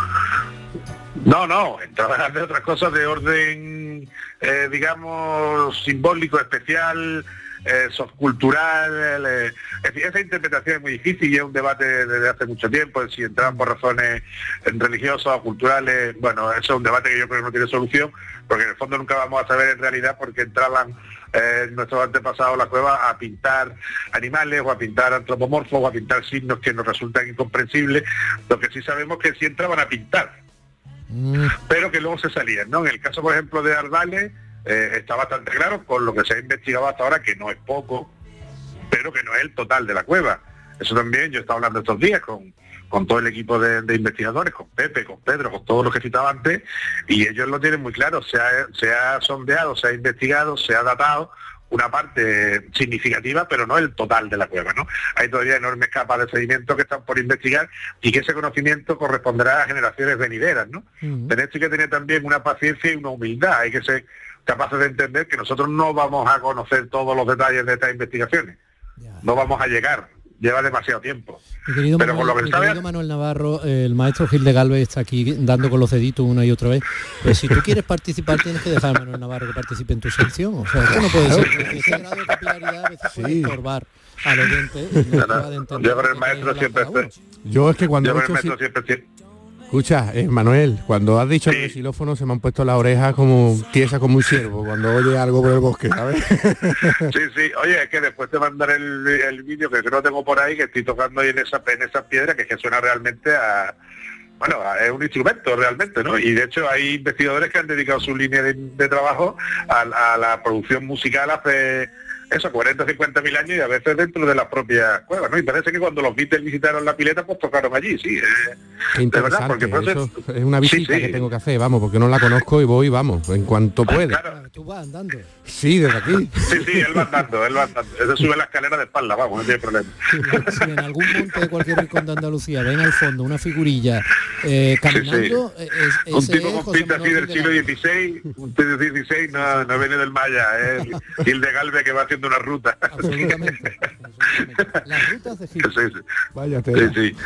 No, no, entraban a hacer otras cosas de orden, eh, digamos, simbólico, especial, eh, eh, es decir, esa interpretación es muy difícil y es un debate desde hace mucho tiempo, si entraban por razones eh, religiosas o culturales. Bueno, eso es un debate que yo creo que no tiene solución, porque en el fondo nunca vamos a saber en realidad porque entraban eh, nuestros antepasados a la cueva a pintar animales o a pintar antropomorfos o a pintar signos que nos resultan incomprensibles. Lo que sí sabemos que sí entraban a pintar pero que luego se salían, ¿no? En el caso, por ejemplo, de Ardales, eh, está bastante claro con lo que se ha investigado hasta ahora, que no es poco, pero que no es el total de la cueva. Eso también, yo estaba hablando estos días con, con todo el equipo de, de investigadores, con Pepe, con Pedro, con todos los que citaba antes, y ellos lo tienen muy claro, se ha, se ha sondeado, se ha investigado, se ha datado una parte significativa, pero no el total de la cueva, ¿no? Hay todavía enormes capas de sedimento que están por investigar y que ese conocimiento corresponderá a generaciones venideras, ¿no? Pero esto hay que tener también una paciencia y una humildad, hay que ser capaces de entender que nosotros no vamos a conocer todos los detalles de estas investigaciones, no vamos a llegar, lleva demasiado tiempo.
Pero
Pero
Manuel,
con lo que
mi querido Manuel Navarro, el maestro Gil de Galvez está aquí dando con los deditos una y otra vez. Pues si tú quieres participar, tienes que dejar a Manuel Navarro que participe en tu sección. O sea, esto no puede ser. Ese grado de capilaridad a veces puede estorbar no
Yo con el maestro siempre.
Yo es que cuando
Yo
he
con el
hecho
maestro
si-
siempre
Escucha, eh, Manuel, cuando has dicho el xilófono se me han puesto las orejas como tiesa como un ciervo cuando oye algo por el bosque, ¿sabes?
Sí, sí, oye, es que después te mandaré el, el vídeo que creo tengo por ahí, que estoy tocando ahí en esa, en esas piedras, que es que suena realmente a... Bueno, a- es un instrumento realmente, ¿no? Y de hecho hay investigadores que han dedicado su línea de, de trabajo a, a la producción musical hace eso, 40, 50 mil años y a veces dentro de las propias cuevas, ¿no? Y parece que cuando los Beatles visitaron la pileta, pues tocaron allí, sí. eh, de verdad,
interesante.
porque puede ser-
eso es una visita
Sí, sí.
que tengo que hacer, vamos, porque no la conozco y voy, vamos, en cuanto pueda.
Tú vas andando.
Sí, desde aquí.
Sí, sí, él va andando, él va andando. Ese sube la escalera de espalda, vamos, no tiene problema.
Si en algún monte de cualquier rincón de Andalucía ven al fondo una figurilla eh, caminando, eh, es-
un tipo con pinta así del siglo XVI, un siglo XVI no, no viene del Maya, es Gil de Galve que va haciendo una ruta.
Absolutamente. Las rutas de Gil.
Sí, sí.
Vaya
Sí, sí.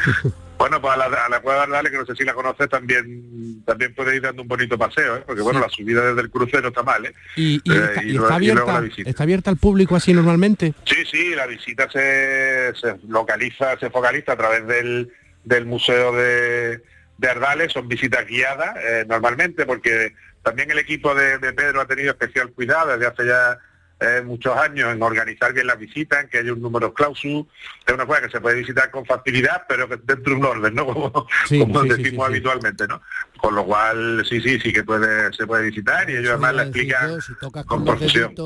Bueno, pues a la, a la cueva de Ardales, que no sé si la conoces, también también puede ir dando un bonito paseo, ¿eh? porque bueno, la subida desde el crucero está mal, ¿eh?
Y, y
Eh,
está,
y
y está abierta, está abierta al público así normalmente.
Sí, sí, la visita se, se localiza, se focaliza a través del, del Museo de, de Ardales, son visitas guiadas eh, normalmente, porque también el equipo de, de Pedro ha tenido especial cuidado desde hace ya eh, muchos años en organizar bien las visitas, en que haya un número clausus, es una cosa que se puede visitar con facilidad, pero que dentro de un orden, ¿no? Como,
Sí,
como
sí, sí,
decimos
sí,
habitualmente, ¿no? Con lo cual, sí, sí, sí que puede, se puede visitar y ellos además la explican
si tocas
con
con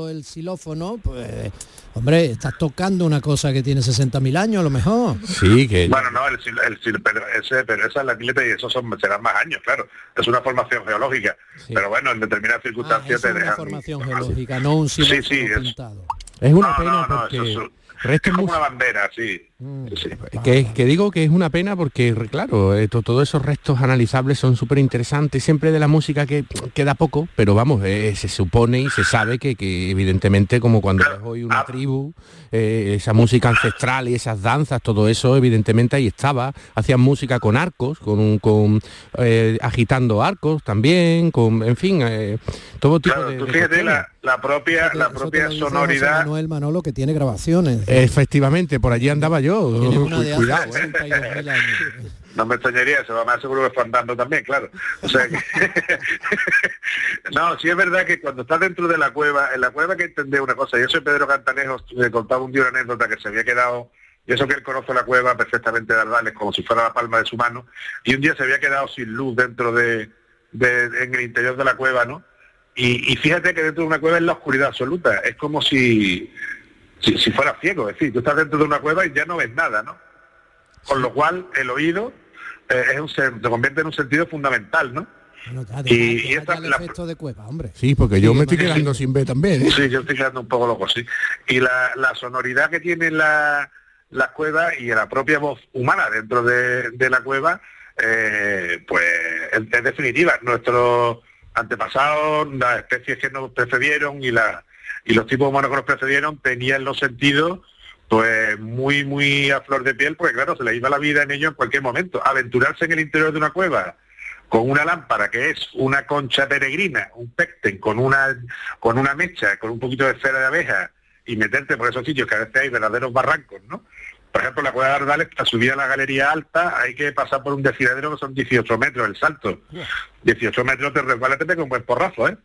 el xilófono, pues, hombre, estás tocando una cosa que tiene 60.000 años a lo mejor.
Sí, que
Bueno, no, el, sil- el sil- pero, ese, pero esa es la pileta y eso son, serán más años, claro. Es una formación geológica. Pero bueno, en determinadas
Ah,
circunstancias
eso
te
es una
dejan...
formación geológica, no un
Sí, sí, es,
pintado.
es una
no,
pena
no, no,
porque
eso es- es como una bandera, sí.
Mm.
Sí,
que, que digo que es una pena porque claro eh, to- todos esos restos analizables son súper interesantes siempre de la música que queda poco pero vamos eh, se supone y se sabe que, que evidentemente como cuando ves hoy una tribu eh, esa música ancestral y esas danzas todo eso evidentemente ahí estaba. Hacían música con arcos con un con eh, agitando arcos también con en fin eh, todo tipo
Claro,
de,
tú fíjate la, la propia, la propia sonoridad...
Manuel Manolo que tiene grabaciones.
efectivamente por allí andaba yo
Tiene de
cuidado eh.
62.000 años.
No me extrañaría, se va más seguro que fue andando también, claro. O sea que... no, sí es verdad que cuando estás dentro de la cueva, en la cueva hay que entender una cosa. Yo soy Pedro Cantanejo, le contaba un día una anécdota que se había quedado, y eso que él conoce la cueva perfectamente de Ardales, como si fuera la palma de su mano, y un día se había quedado sin luz dentro de, de- en el interior de la cueva, ¿no? Y, y fíjate que dentro de una cueva es la oscuridad absoluta, es como si, si, si fuera ciego, es decir, tú estás dentro de una cueva y ya no ves nada, ¿no? Con lo cual el oído eh, es un, se convierte en un sentido fundamental, ¿no?
Bueno, ya,
Y-
deja-
y esta-
el
la-
efecto de cueva, hombre.
sí porque yo
Sí,
me estoy quedando sin ver también ¿eh?
Sí, yo estoy quedando un poco loco, sí. Y la, la sonoridad que tiene la, la cueva y la propia voz humana dentro de, de la cueva, eh, pues es, es definitiva. Nuestros antepasados, las especies que nos precedieron y, la, y los tipos humanos que nos precedieron tenían los sentidos pues muy, muy a flor de piel, porque claro, se les iba la vida en ello en cualquier momento. Aventurarse en el interior de una cueva con una lámpara que es una concha peregrina, un pecten, con una, con una mecha, con un poquito de cera de abeja y meterte por esos sitios que a veces hay verdaderos barrancos, ¿no? Por ejemplo, la cueva de Ardales, para subir a la galería alta hay que pasar por un desfiladero que son 18 metros el salto. 18 metros te resbala, te pega un buen porrazo, ¿eh?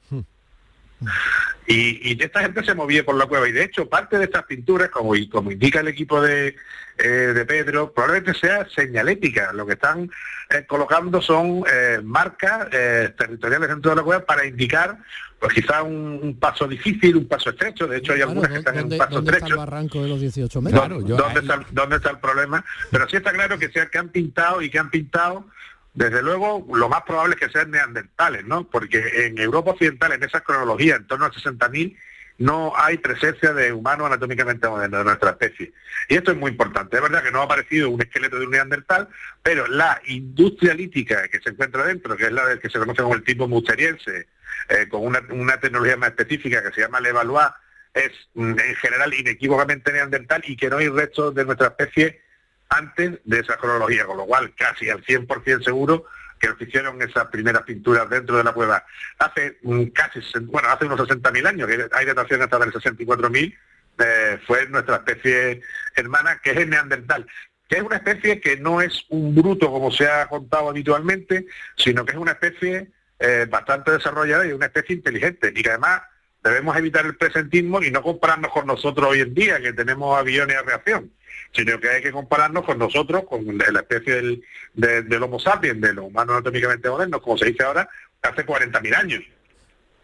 Y, y esta gente se movía por la cueva y de hecho parte de estas pinturas, como, y como indica el equipo de, eh, de Pedro, probablemente sea señalética. Lo que están eh, colocando son eh, marcas eh, territoriales dentro de la cueva para indicar pues quizá un, un paso difícil, un paso estrecho. De hecho hay
Claro,
algunas que están en
¿dónde,
un paso
dónde está el
estrecho.
barranco de los 18 metros?
¿Dónde, está, el- dónde está el problema? Pero sí está claro que, sea, que han pintado y que han pintado, desde luego, lo más probable es que sean neandertales, ¿no? Porque en Europa Occidental, en esa cronología, en torno a 60.000, no hay presencia de humanos anatómicamente modernos de nuestra especie. Y esto es muy importante. Es verdad que no ha aparecido un esqueleto de un neandertal, pero la industria lítica que se encuentra dentro, que es la del que se conoce como el tipo musteriense, eh, con una, tecnología más específica que se llama Levallois, es mm, en general inequívocamente neandertal y que no hay restos de nuestra especie antes de esa cronología, con lo cual casi al 100% seguro que hicieron esas primeras pinturas dentro de la cueva. Hace mm, casi, bueno, hace unos 60.000 años, que hay datación hasta del 64.000, eh, fue nuestra especie hermana, que es el neandertal, que es una especie que no es un bruto como se ha contado habitualmente, sino que es una especie eh, bastante desarrollada y una especie inteligente, y que además debemos evitar el presentismo y no compararnos con nosotros hoy en día, que tenemos aviones a reacción sino que hay que compararnos con nosotros, con la especie del, Homo sapiens, de los humanos anatómicamente modernos, como se dice ahora, hace 40.000 años,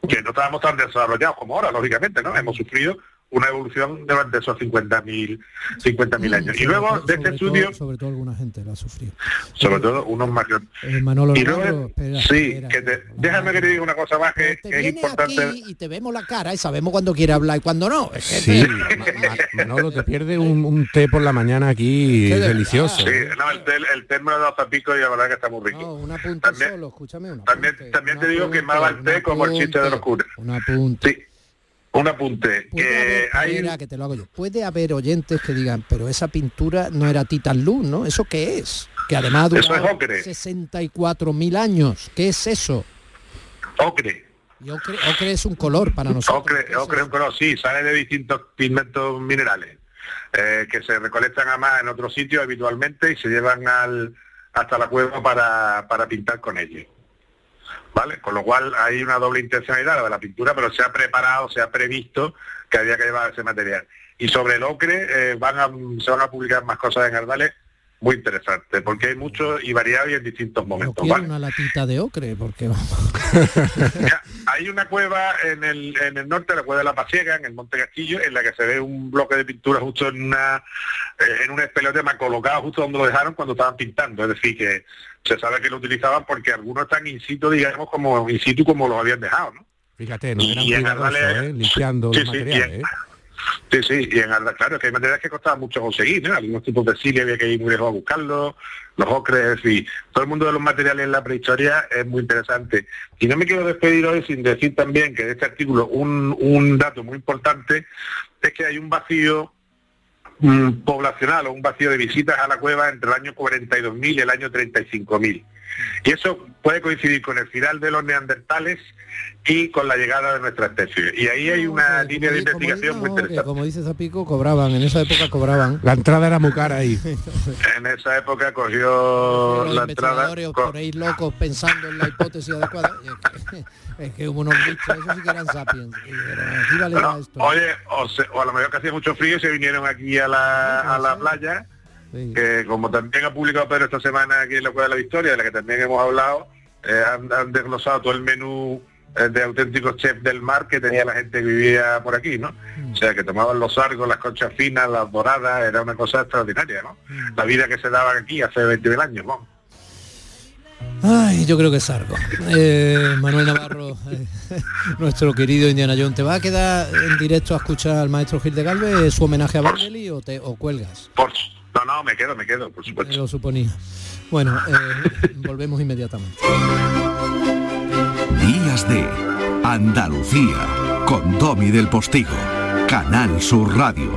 que no estábamos tan desarrollados como ahora, lógicamente, ¿no? Hemos sufrido una evolución durante esos 50.000 50.000 años. Y luego de este estudio...
sobre todo alguna gente lo ha sufrido.
Sobre todo unos mayores.
Eh, Manolo
y luego, sí, que déjame que te diga una cosa más que, es importante.
y te vemos la cara y sabemos cuándo quiere hablar y cuándo no.
sí, Manolo, te pierde un, té por la mañana aquí delicioso.
Sí, no, el té, el té me lo he pico y la verdad que está muy rico.
No, una punta solo, escúchame. Una
también también te digo que más el té como el chiste de los curas.
Una punta.
Sí. Un apunte. Que hay...
que te lo hago yo. Puede haber oyentes que digan, pero esa pintura no era Titan Luz, ¿no? ¿Eso qué es? Que además dura 64.000 años. ¿Qué es eso?
Ocre.
Y ocre, ocre, es un color para nosotros.
Ocre, ocre es un color, sí, sale de distintos pigmentos minerales eh, que se recolectan además en otros sitios habitualmente y se llevan al, hasta la cueva para, para pintar con ellos. ¿Vale? Con lo cual hay una doble intencionalidad de la pintura, pero se ha preparado, se ha previsto que había que llevar ese material. Y sobre el ocre eh, van a, se van a publicar más cosas en Ardales muy interesante, porque hay mucho y variable en distintos momentos.
una latita de ocre, porque
hay una cueva en el, en el norte, la cueva de la Pasiega, en el Monte Castillo, en la que se ve un bloque de pintura justo en una eh, en un espelotema colocado justo donde lo dejaron cuando estaban pintando. Es decir, que se sabe que lo utilizaban porque algunos están in situ, digamos, como in situ como lo habían dejado, ¿no?
Fíjate, no eran y en ¿eh? limpiando los materiales, ¿eh?
Sí, sí, y en claro, que hay materiales que costaban mucho conseguir, ¿no? Algunos tipos de sile había que ir muy lejos a buscarlos, los ocres, y todo el mundo de los materiales en la prehistoria es muy interesante. Y no me quiero despedir hoy sin decir también que de este artículo un, un dato muy importante es que hay un vacío mm, poblacional o un vacío de visitas a la cueva entre el año 42.000 y el año 35.000. Y eso puede coincidir con el final de los neandertales y con la llegada de nuestra especie. Y ahí hay una línea de investigación muy interesante.
como dice Zapico, cobraban, en esa época cobraban.
La entrada era muy cara ahí.
en esa época cogió la entrada...
por ahí locos pensando en la hipótesis adecuada. Es que, hubo unos bichos, esos sí que eran sapiens.
Oye, o, a lo mejor que hacía mucho frío se vinieron aquí a la, a la playa, que como también ha publicado Pedro esta semana aquí en la Cueva de la Victoria, de la que también hemos hablado, eh, han desglosado todo el menú eh, de auténticos chefs del mar que tenía la gente que vivía por aquí, ¿no? Mm. O sea, que tomaban los argos, las conchas finas, las doradas, era una cosa extraordinaria, ¿no? Mm. La vida que se daba aquí hace 20 años, ¿no?
Ay, yo creo que es algo. Eh, Manuel Navarro, eh, nuestro querido Indiana Jones, ¿te va a quedar en directo a escuchar al maestro Gil de Galvez su homenaje a Barnelli o, te, o cuelgas?
Por, no, no, me quedo, me quedo, por supuesto.
lo suponía. Bueno, volvemos inmediatamente.
Días de Andalucía con Domi del Postigo, Canal Sur Radio.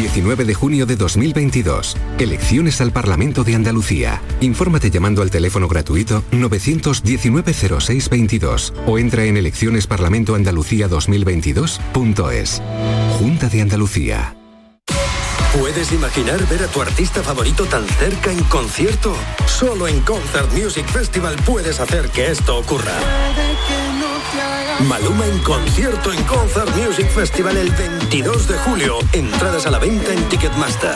19 de junio de 2022. Elecciones al Parlamento de Andalucía. Infórmate llamando al teléfono gratuito 919-0622 o entra en eleccionesparlamentoandalucía2022.es. Junta de Andalucía.
¿Puedes imaginar ver a tu artista favorito tan cerca en concierto? Solo en Concert Music Festival puedes hacer que esto ocurra. Maluma en concierto en Concert Music Festival el 22 de julio. Entradas a la venta en Ticketmaster.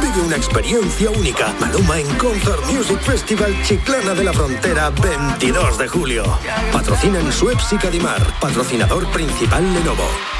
Vive una experiencia única. Maluma en Concert Music Festival Chiclana de la Frontera 22 de julio. Patrocinan Suez y Cadimar. Patrocinador principal Lenovo.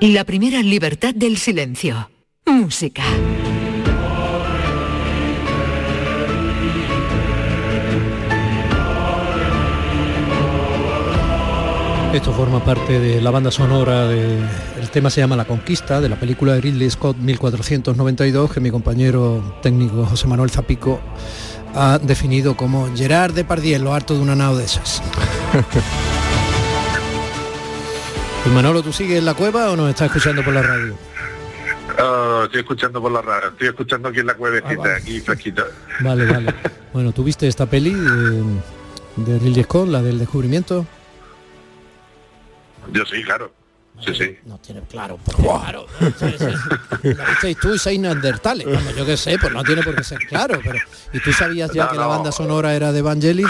La primera libertad del silencio. Música.
Esto forma parte de la banda sonora de, el tema se llama La Conquista de la película de Ridley Scott 1492 que mi compañero técnico José Manuel Zapico ha definido como Gerard Depardieu en lo harto de una nao de esas. Y Manolo, ¿tú sigues en la cueva o nos estás escuchando por la radio?
Oh, estoy escuchando por la radio, estoy escuchando aquí en la cuevecita,
Ah, vale.
aquí fresquita.
Vale, vale. Bueno, ¿tú viste esta peli de, de Ridley Scott, la del descubrimiento?
Yo sí, claro. Sí, sí.
No tiene claro, porque claro. La visteis tú y seis neandertales. Bueno, yo qué sé, pues no tiene por qué ser claro, pero. ¿Y tú sabías ya
No,
que la
no.
banda sonora era de Vangelis?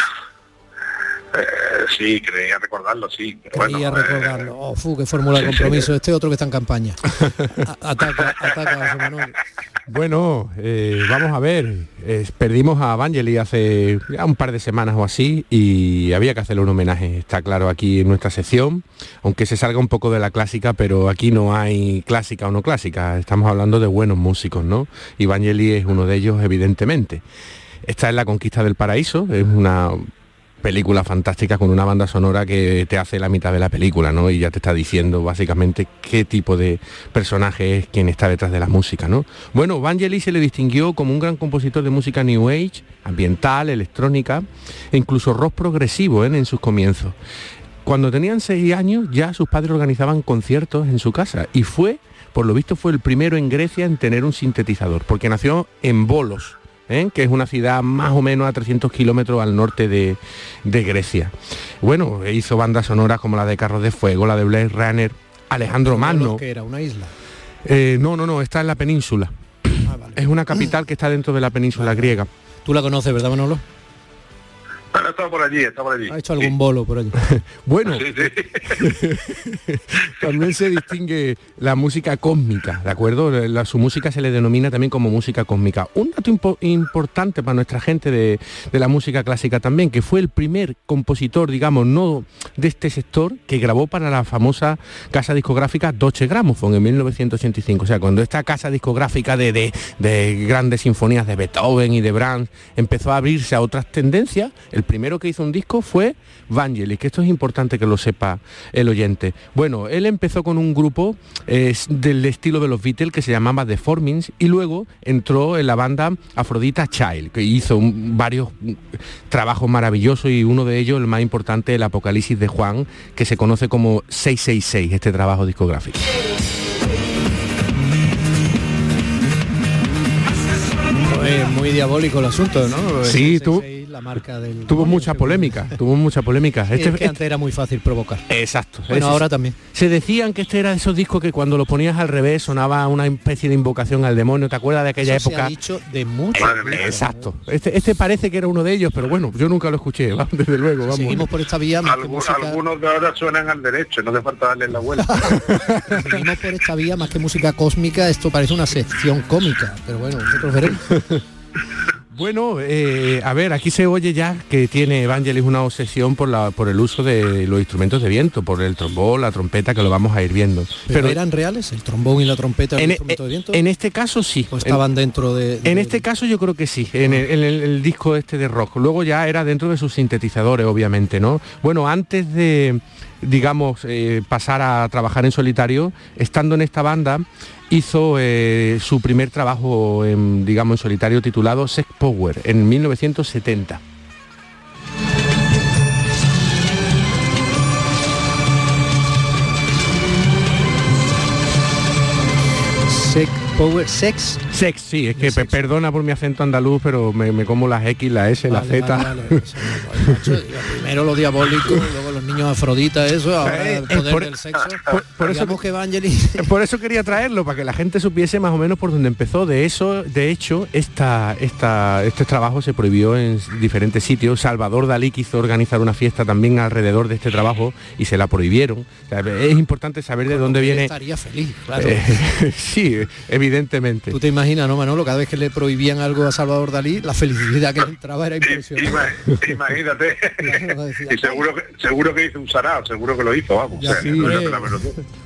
Eh, sí, creía recordarlo, sí. Pero
Quería
bueno, eh,
recordarlo. Oh, fu, qué fórmula de compromiso. Este otro que está en campaña. Ataca, ataca, José Manuel.
Bueno, eh, vamos a ver. eh, perdimos a Vangelis hace ya un par de semanas o así y había que hacerle un homenaje, está claro, aquí en nuestra sección, aunque se salga un poco de la clásica, pero aquí no hay clásica o no clásica, estamos hablando de buenos músicos, ¿no? Y Vangelis es uno de ellos, evidentemente. Esta es La Conquista del Paraíso, es una película fantástica con una banda sonora que te hace la mitad de la película, ¿no? Y ya te está diciendo básicamente qué tipo de personaje es quien está detrás de la música, ¿no? Bueno, Vangelis se le distinguió como un gran compositor de música New Age, ambiental, electrónica e incluso rock progresivo ¿eh? en sus comienzos. Cuando tenían seis años ya sus padres organizaban conciertos en su casa y fue, por lo visto, fue el primero en Grecia en tener un sintetizador, porque nació en Bolos, ¿eh? que es una ciudad más o menos a 300 kilómetros al norte de, de Grecia. Bueno, hizo bandas sonoras como la de Carros de Fuego, la de Blade Runner, Alejandro Magno.
que era una isla.
Eh, no, no, no, está en la península. Es una capital que está dentro de la península griega.
Tú la conoces, ¿verdad, Manolo?
Bueno, está por allí, está por allí.
Ha hecho algún bolo por allí.
Bueno,
Sí, sí.
también se distingue la música cósmica, ¿de acuerdo? La- su música se le denomina también como música cósmica. Un dato impo- importante para nuestra gente de, de la música clásica también, que fue el primer compositor, digamos, no de este sector, que grabó para la famosa casa discográfica Deutsche Grammophon en 1985. O sea, cuando esta casa discográfica de, de- de grandes sinfonías de Beethoven y de Brahms empezó a abrirse a otras tendencias, el primero que hizo un disco fue Vangelis, que esto es importante que lo sepa el oyente. Bueno, él empezó con un grupo eh, del estilo de los Beatles que se llamaba The Formings y luego entró en la banda Afrodita Child, que hizo un- varios mm, trabajos maravillosos y uno de ellos, el más importante, el Apocalipsis de Juan, que se conoce como 666, este trabajo discográfico.
Es muy diabólico el asunto, ¿no?
Sí,
El
tú-
666, la marca del
Tuvo mucha polémica, tuvo mucha polémica. Este-
es que antes era muy fácil provocar.
Exacto.
Bueno, ahora también.
Se decían que este era de esos discos que cuando lo ponías al revés sonaba una especie de invocación al demonio. ¿Te acuerdas de aquella
Eso se
época?
ha dicho de mucho.
Eh, Exacto. Este, este parece que era uno de ellos, pero bueno, yo nunca lo escuché, desde luego, vamos.
Seguimos por esta vía más que
Algu-
música.
Algunos de ahora suenan al derecho, no hace falta darle la vuelta.
Seguimos por esta vía más que música cósmica. Esto parece una sección cómica, pero bueno, nosotros veremos.
Bueno, eh, a ver, aquí se oye ya que tiene Evangelis una obsesión por, la, por el uso de los instrumentos de viento, por el trombón, la trompeta, que lo vamos a ir viendo.
Pero, eran reales, el trombón y la trompeta, el
en,
instrumento de viento.
en este caso sí.
¿O estaban dentro de,
En este caso yo creo que sí, en el, en el- el disco este de rock. Luego ya era dentro de sus sintetizadores, obviamente, ¿no? Bueno, antes de, digamos, eh, pasar a trabajar en solitario, estando en esta banda, hizo eh, su primer trabajo, en, digamos, en solitario titulado Sex Power en 1970.
Sex Power Sex.
Sex, sí, es que perdona por mi acento andaluz, pero me, me como las X, la S,
vale, la
Z.
Vale, primero lo diabólico, luego los niños afroditas, eso, ahora el
Eh,
poder
por-
del sexo.
por- por eso
que Evangelis
Por eso quería traerlo, para que la gente supiese más o menos por dónde empezó. De eso, de hecho, esta, esta, este trabajo se prohibió en diferentes sitios. Salvador Dalí quiso organizar una fiesta también alrededor de este trabajo y se la prohibieron. O sea, es importante saber de dónde viene.
estaría feliz, claro.
Eh, sí, evidentemente.
Tú te imaginas, ¿no, Manolo? Cada vez que le prohibían algo a Salvador Dalí, la felicidad que le entraba era impresionante.
Ima- Imagínate. y seguro que, seguro que hizo un sarao, seguro que lo hizo, vamos. O sea,
sí,
no.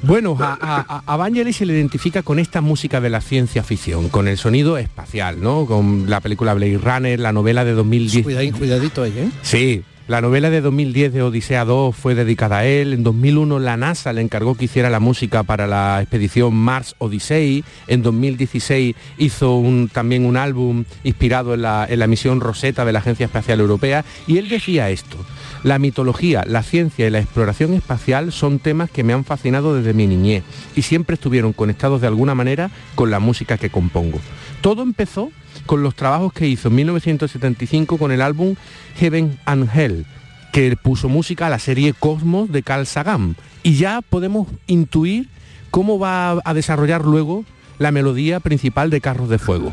Bueno, a, a, a Vangelis se le identifica con esta música de la ciencia ficción, con el sonido espacial, ¿no? Con la película Blade Runner, la novela de 2010.
Cuidadín, cuidadito ahí, ¿eh?
Sí, la novela de 2010 de Odisea 2 fue dedicada a él. En 2001 la NASA le encargó que hiciera la música para la expedición Mars Odyssey. En 2016 hizo un- también un álbum inspirado en la, en la misión Rosetta de la Agencia Espacial Europea. Y él decía esto. La mitología, la ciencia y la exploración espacial son temas que me han fascinado desde mi niñez y siempre estuvieron conectados de alguna manera con la música que compongo. Todo empezó con los trabajos que hizo en 1975 con el álbum Heaven and Hell, que puso música a la serie Cosmos de Carl Sagan. Y ya podemos intuir cómo va a desarrollar luego la melodía principal de Carros de Fuego.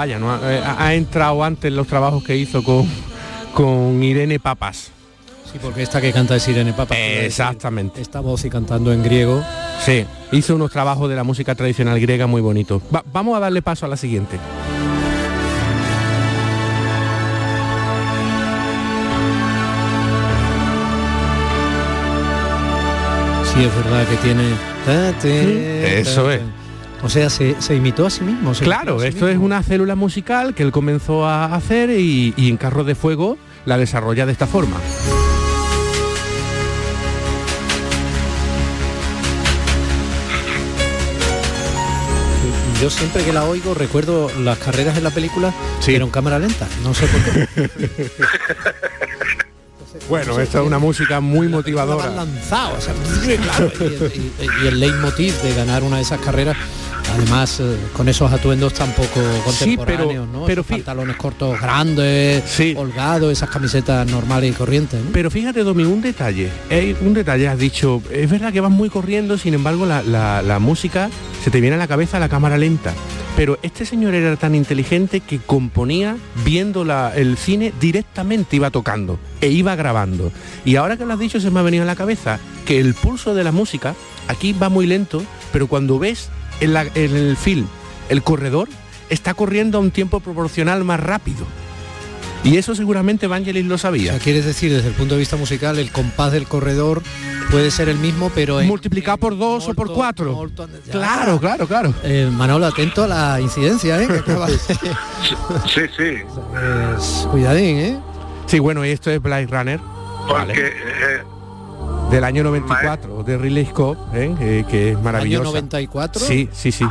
Vaya, ¿no? ha, eh, ha entrado antes los trabajos que hizo con, con Irene Papas.
Sí, porque esta que canta es Irene Papa.
Exactamente.
Esta voz y cantando en griego.
Sí, hizo unos trabajos de la música tradicional griega muy bonitos. Va- vamos a darle paso a la siguiente.
Sí, es verdad que tiene...
Eso es.
O sea, se, se imitó a sí mismo.
Claro,
a sí
esto es una célula musical que él comenzó a hacer y, y en Carros de Fuego la desarrolla de esta forma.
Yo siempre que la oigo recuerdo las carreras en la película, pero en cámara lenta. No sé por qué.
Bueno, esta es una música muy motivadora.
lanzado, o sea, claro, y, y- y el leitmotiv de ganar una de esas carreras, además eh, con esos atuendos tampoco
Sí, pero-
contemporáneos, ¿no?
pero
Esos pantalones cortos grandes, holgados, esas camisetas normales y corrientes. ¿no?
Pero fíjate, Domi, un detalle. Hay un detalle, has dicho, es verdad que vas muy corriendo, sin embargo la, la- la música se te viene a la cabeza la cámara lenta. Pero este señor era tan inteligente que componía viendo la- el cine directamente iba tocando e iba grabando. Y ahora que lo has dicho se me ha venido a la cabeza que el pulso de la música aquí va muy lento, pero cuando ves en, la- en el film el corredor está corriendo a un tiempo proporcional más rápido. Y eso seguramente Vangelis lo sabía.
O sea, quieres decir, desde el punto de vista musical, el compás del corredor puede ser el mismo, pero en-
multiplicado por dos o por cuatro. Claro, claro, claro.
Eh, Manolo, atento a la incidencia, ¿eh?
Sí, sí.
Pues, cuidadín, ¿eh?
Sí, bueno, y esto es Blade Runner.
Porque eh,
Del año 94, de Ridley Scott, ¿eh? Eh, que es maravilloso.
94?
Sí, sí, sí.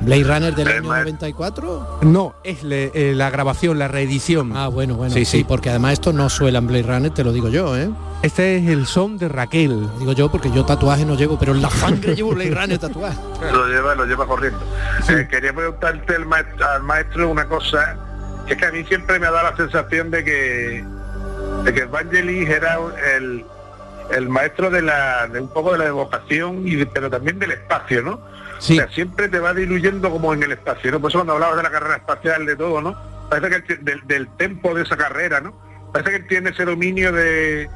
Blade Runner del año 94.
No, es le- eh, la grabación, la reedición.
Ah, bueno, bueno,
Sí,
sí,
sí.
porque además esto no suela en Blade Runner, te lo digo yo, ¿eh?
Este es el son de Raquel.
Digo yo porque yo tatuaje no llevo, pero en la sangre llevo Blade Runner tatuaje.
lo lleva, lo lleva corriendo. Eh, quería preguntarte al maestro, al maestro una cosa, que es que a mí siempre me ha dado la sensación de que de que Vangelis era el, el maestro de la de un poco de la evocación y de- pero también del espacio, ¿no?
Sí.
O sea, siempre te va diluyendo como en el espacio, ¿no? Por eso cuando hablabas de la carrera espacial, de todo, ¿no? Parece que del, del tempo de esa carrera, ¿no? Parece que él tiene ese dominio de,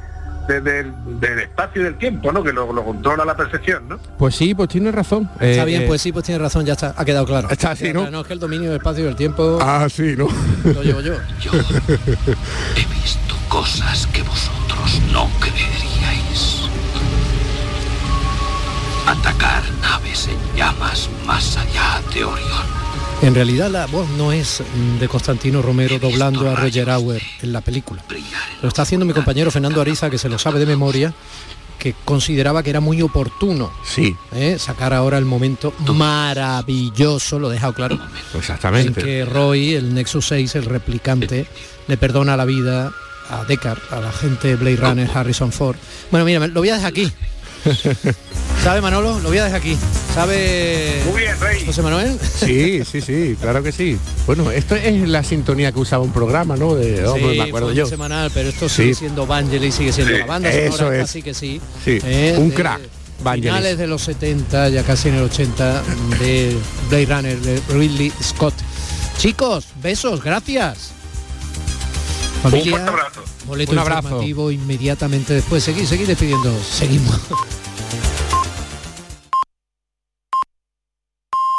de- del, del espacio y del tiempo, ¿no? Que lo, lo controla la perfección, ¿no?
Pues sí, pues tiene razón.
Está
Eh,
bien,
eh,
pues sí, pues tiene razón, ya está, ha quedado claro.
Está así, ¿no?
No, es que el dominio del espacio y del tiempo
Ah, sí, ¿no?
lo llevo yo.
He visto cosas que vosotros no creeríais. Atacar naves en llamas más allá de Orión.
En realidad la voz no es de Constantino Romero doblando a Roger Auer en la película. Lo está haciendo mi compañero Fernando Ariza, que se lo sabe de memoria, que consideraba que era muy oportuno
Sí,
¿eh? sacar ahora el momento maravilloso, lo he dejado claro, en
exactamente.
que Roy, el Nexus 6, el replicante, le perdona la vida a Deckard, a la gente Blade Runner, Harrison Ford. Bueno, mira, lo voy a dejar aquí. ¿Sabe Manolo? Lo voy a dejar aquí. ¿Sabe
Muy bien, Rey.
José Manuel?
Sí, sí, sí, claro que sí. Bueno, esto es la sintonía que usaba un programa, ¿no? De, oh,
Sí,
pues me acuerdo yo.
semanal, pero esto sigue
Sí.
siendo Vangelis, sigue siendo
Sí,
la banda
eso
sonora,
es.
casi que sí.
Sí,
Eh,
un
de
crack, Vangelis.
Finales de los 70, ya casi en el 80, de Blade Runner, de Ridley Scott. Chicos, besos, gracias. Familia,
fuerte abrazo.
boleto
Un abrazo.
informativo inmediatamente después. Seguid, seguid despidiendo. Seguimos.